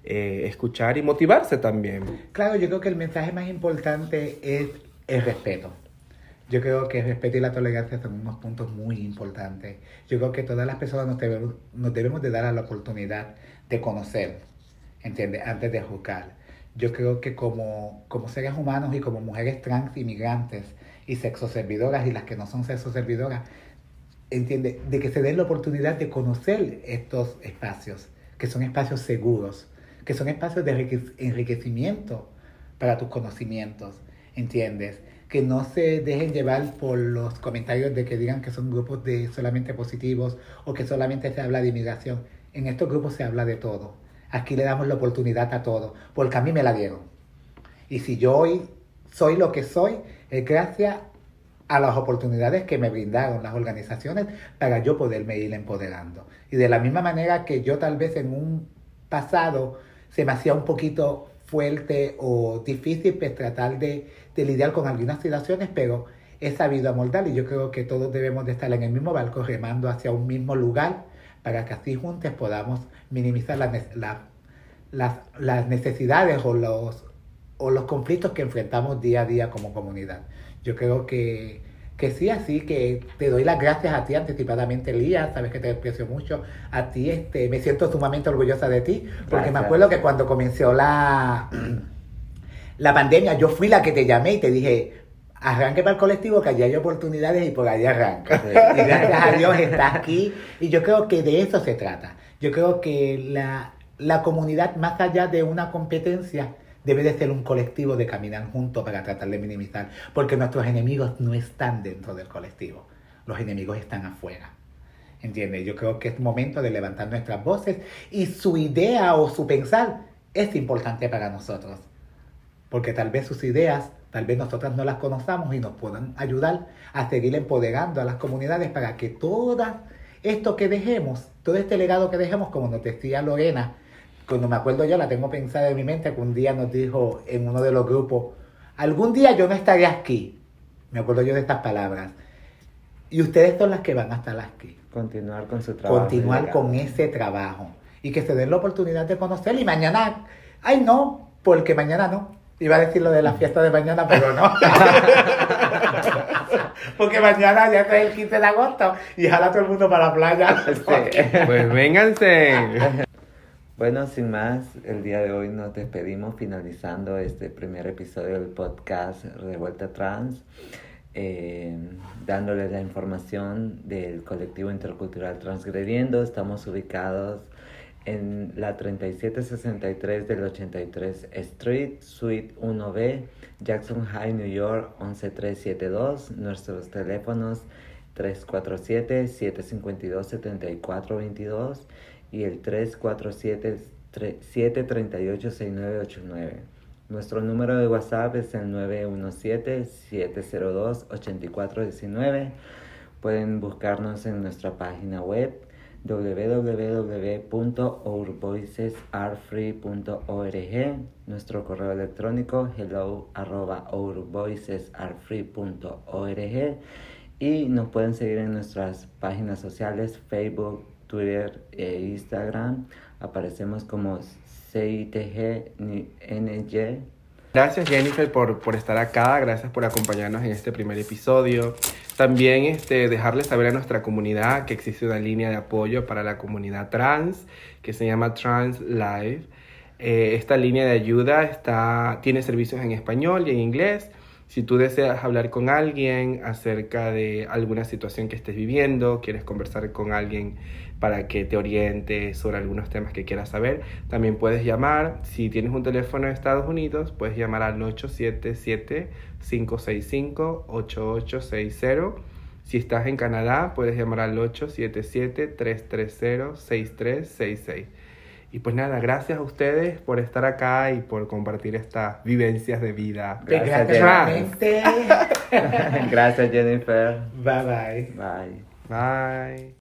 eh, escuchar y motivarse también. Claro, yo creo que el mensaje más importante es el respeto. Yo creo que el respeto y la tolerancia son unos puntos muy importantes. Yo creo que todas las personas nos debemos, nos debemos de dar a la oportunidad de conocer, ¿entiendes? Antes de juzgar. Yo creo que como, como seres humanos y como mujeres trans, inmigrantes y sexoservidoras y las que no son sexoservidoras, entiende, de que se den la oportunidad de conocer estos espacios, que son espacios seguros, que son espacios de enrique- enriquecimiento para tus conocimientos, ¿entiendes? Que no se dejen llevar por los comentarios de que digan que son grupos de solamente positivos o que solamente se habla de inmigración. En estos grupos se habla de todo. Aquí le damos la oportunidad a todo, porque a mí me la dieron. Y si yo hoy soy lo que soy, es gracias a las oportunidades que me brindaron las organizaciones para yo poderme ir empoderando. Y de la misma manera que yo tal vez en un pasado se me hacía un poquito fuerte o difícil pues, tratar de, lidiar con algunas situaciones, pero he sabido amoldar y yo creo que todos debemos de estar en el mismo barco remando hacia un mismo lugar para que así juntos podamos minimizar las, las necesidades o los, o los conflictos que enfrentamos día a día como comunidad. Yo creo que, que sí, así que te doy las gracias a ti anticipadamente, Elías, sabes que te aprecio mucho. A ti este, me siento sumamente orgullosa de ti, porque me acuerdo que cuando comenzó la, la pandemia, yo fui la que te llamé y te dije, arranque para el colectivo, que allí hay oportunidades y por ahí arranca. Y gracias a Dios está aquí. Y yo creo que de eso se trata. Yo creo que la, la comunidad, más allá de una competencia, debe de ser un colectivo de caminar juntos para tratar de minimizar. Porque nuestros enemigos no están dentro del colectivo. Los enemigos están afuera. ¿Entiendes? Yo creo que es momento de levantar nuestras voces y su idea o su pensar es importante para nosotros. Porque tal vez sus ideas, tal vez nosotras no las conozcamos y nos puedan ayudar a seguir empoderando a las comunidades para que todo esto que dejemos, todo este legado que dejemos, como nos decía Lorena, cuando me acuerdo yo, la tengo pensada en mi mente, que un día nos dijo en uno de los grupos, algún día yo no estaré aquí. Me acuerdo yo de estas palabras. Y ustedes son las que van a estar aquí Continuar con su trabajo. continuar con ese trabajo y que se den la oportunidad de conocer y mañana, ay no, porque mañana no. Iba a decir lo de la fiesta de mañana, pero no. porque mañana ya es el 15 de agosto y jala todo el mundo para la playa. Sí. Pues vénganse. Bueno, sin más, el día de hoy nos despedimos finalizando este primer episodio del podcast Revuelta Trans, eh, dándoles la información del colectivo intercultural Transgrediendo. Estamos ubicados en la 3763 del 83 Street, Suite 1B, Jackson High, New York 11372. Nuestros teléfonos 347-752-7422 y el 347-738-6989. Nuestro número de WhatsApp es el 917-702-8419. Pueden buscarnos en nuestra página web www.ourvoicesarefree.org, nuestro correo electrónico hello y nos pueden seguir en nuestras páginas sociales Facebook, Twitter e Instagram. Aparecemos como CITGNY. Gracias Jennifer por, por estar acá, gracias por acompañarnos en este primer episodio. También este, dejarles saber a nuestra comunidad que existe una línea de apoyo para la comunidad trans que se llama Trans Live. Eh, esta línea de ayuda está, tiene servicios en español y en inglés. Si tú deseas hablar con alguien acerca de alguna situación que estés viviendo, quieres conversar con alguien para que te oriente sobre algunos temas que quieras saber, también puedes llamar. Si tienes un teléfono de Estados Unidos, puedes llamar al 877-565-8860. Si estás en Canadá, puedes llamar al 877-330-6366. Y pues nada, gracias a ustedes por estar acá y por compartir estas vivencias de vida. Gracias, Gracias, Gracias Jennifer. Bye bye. Bye. Bye.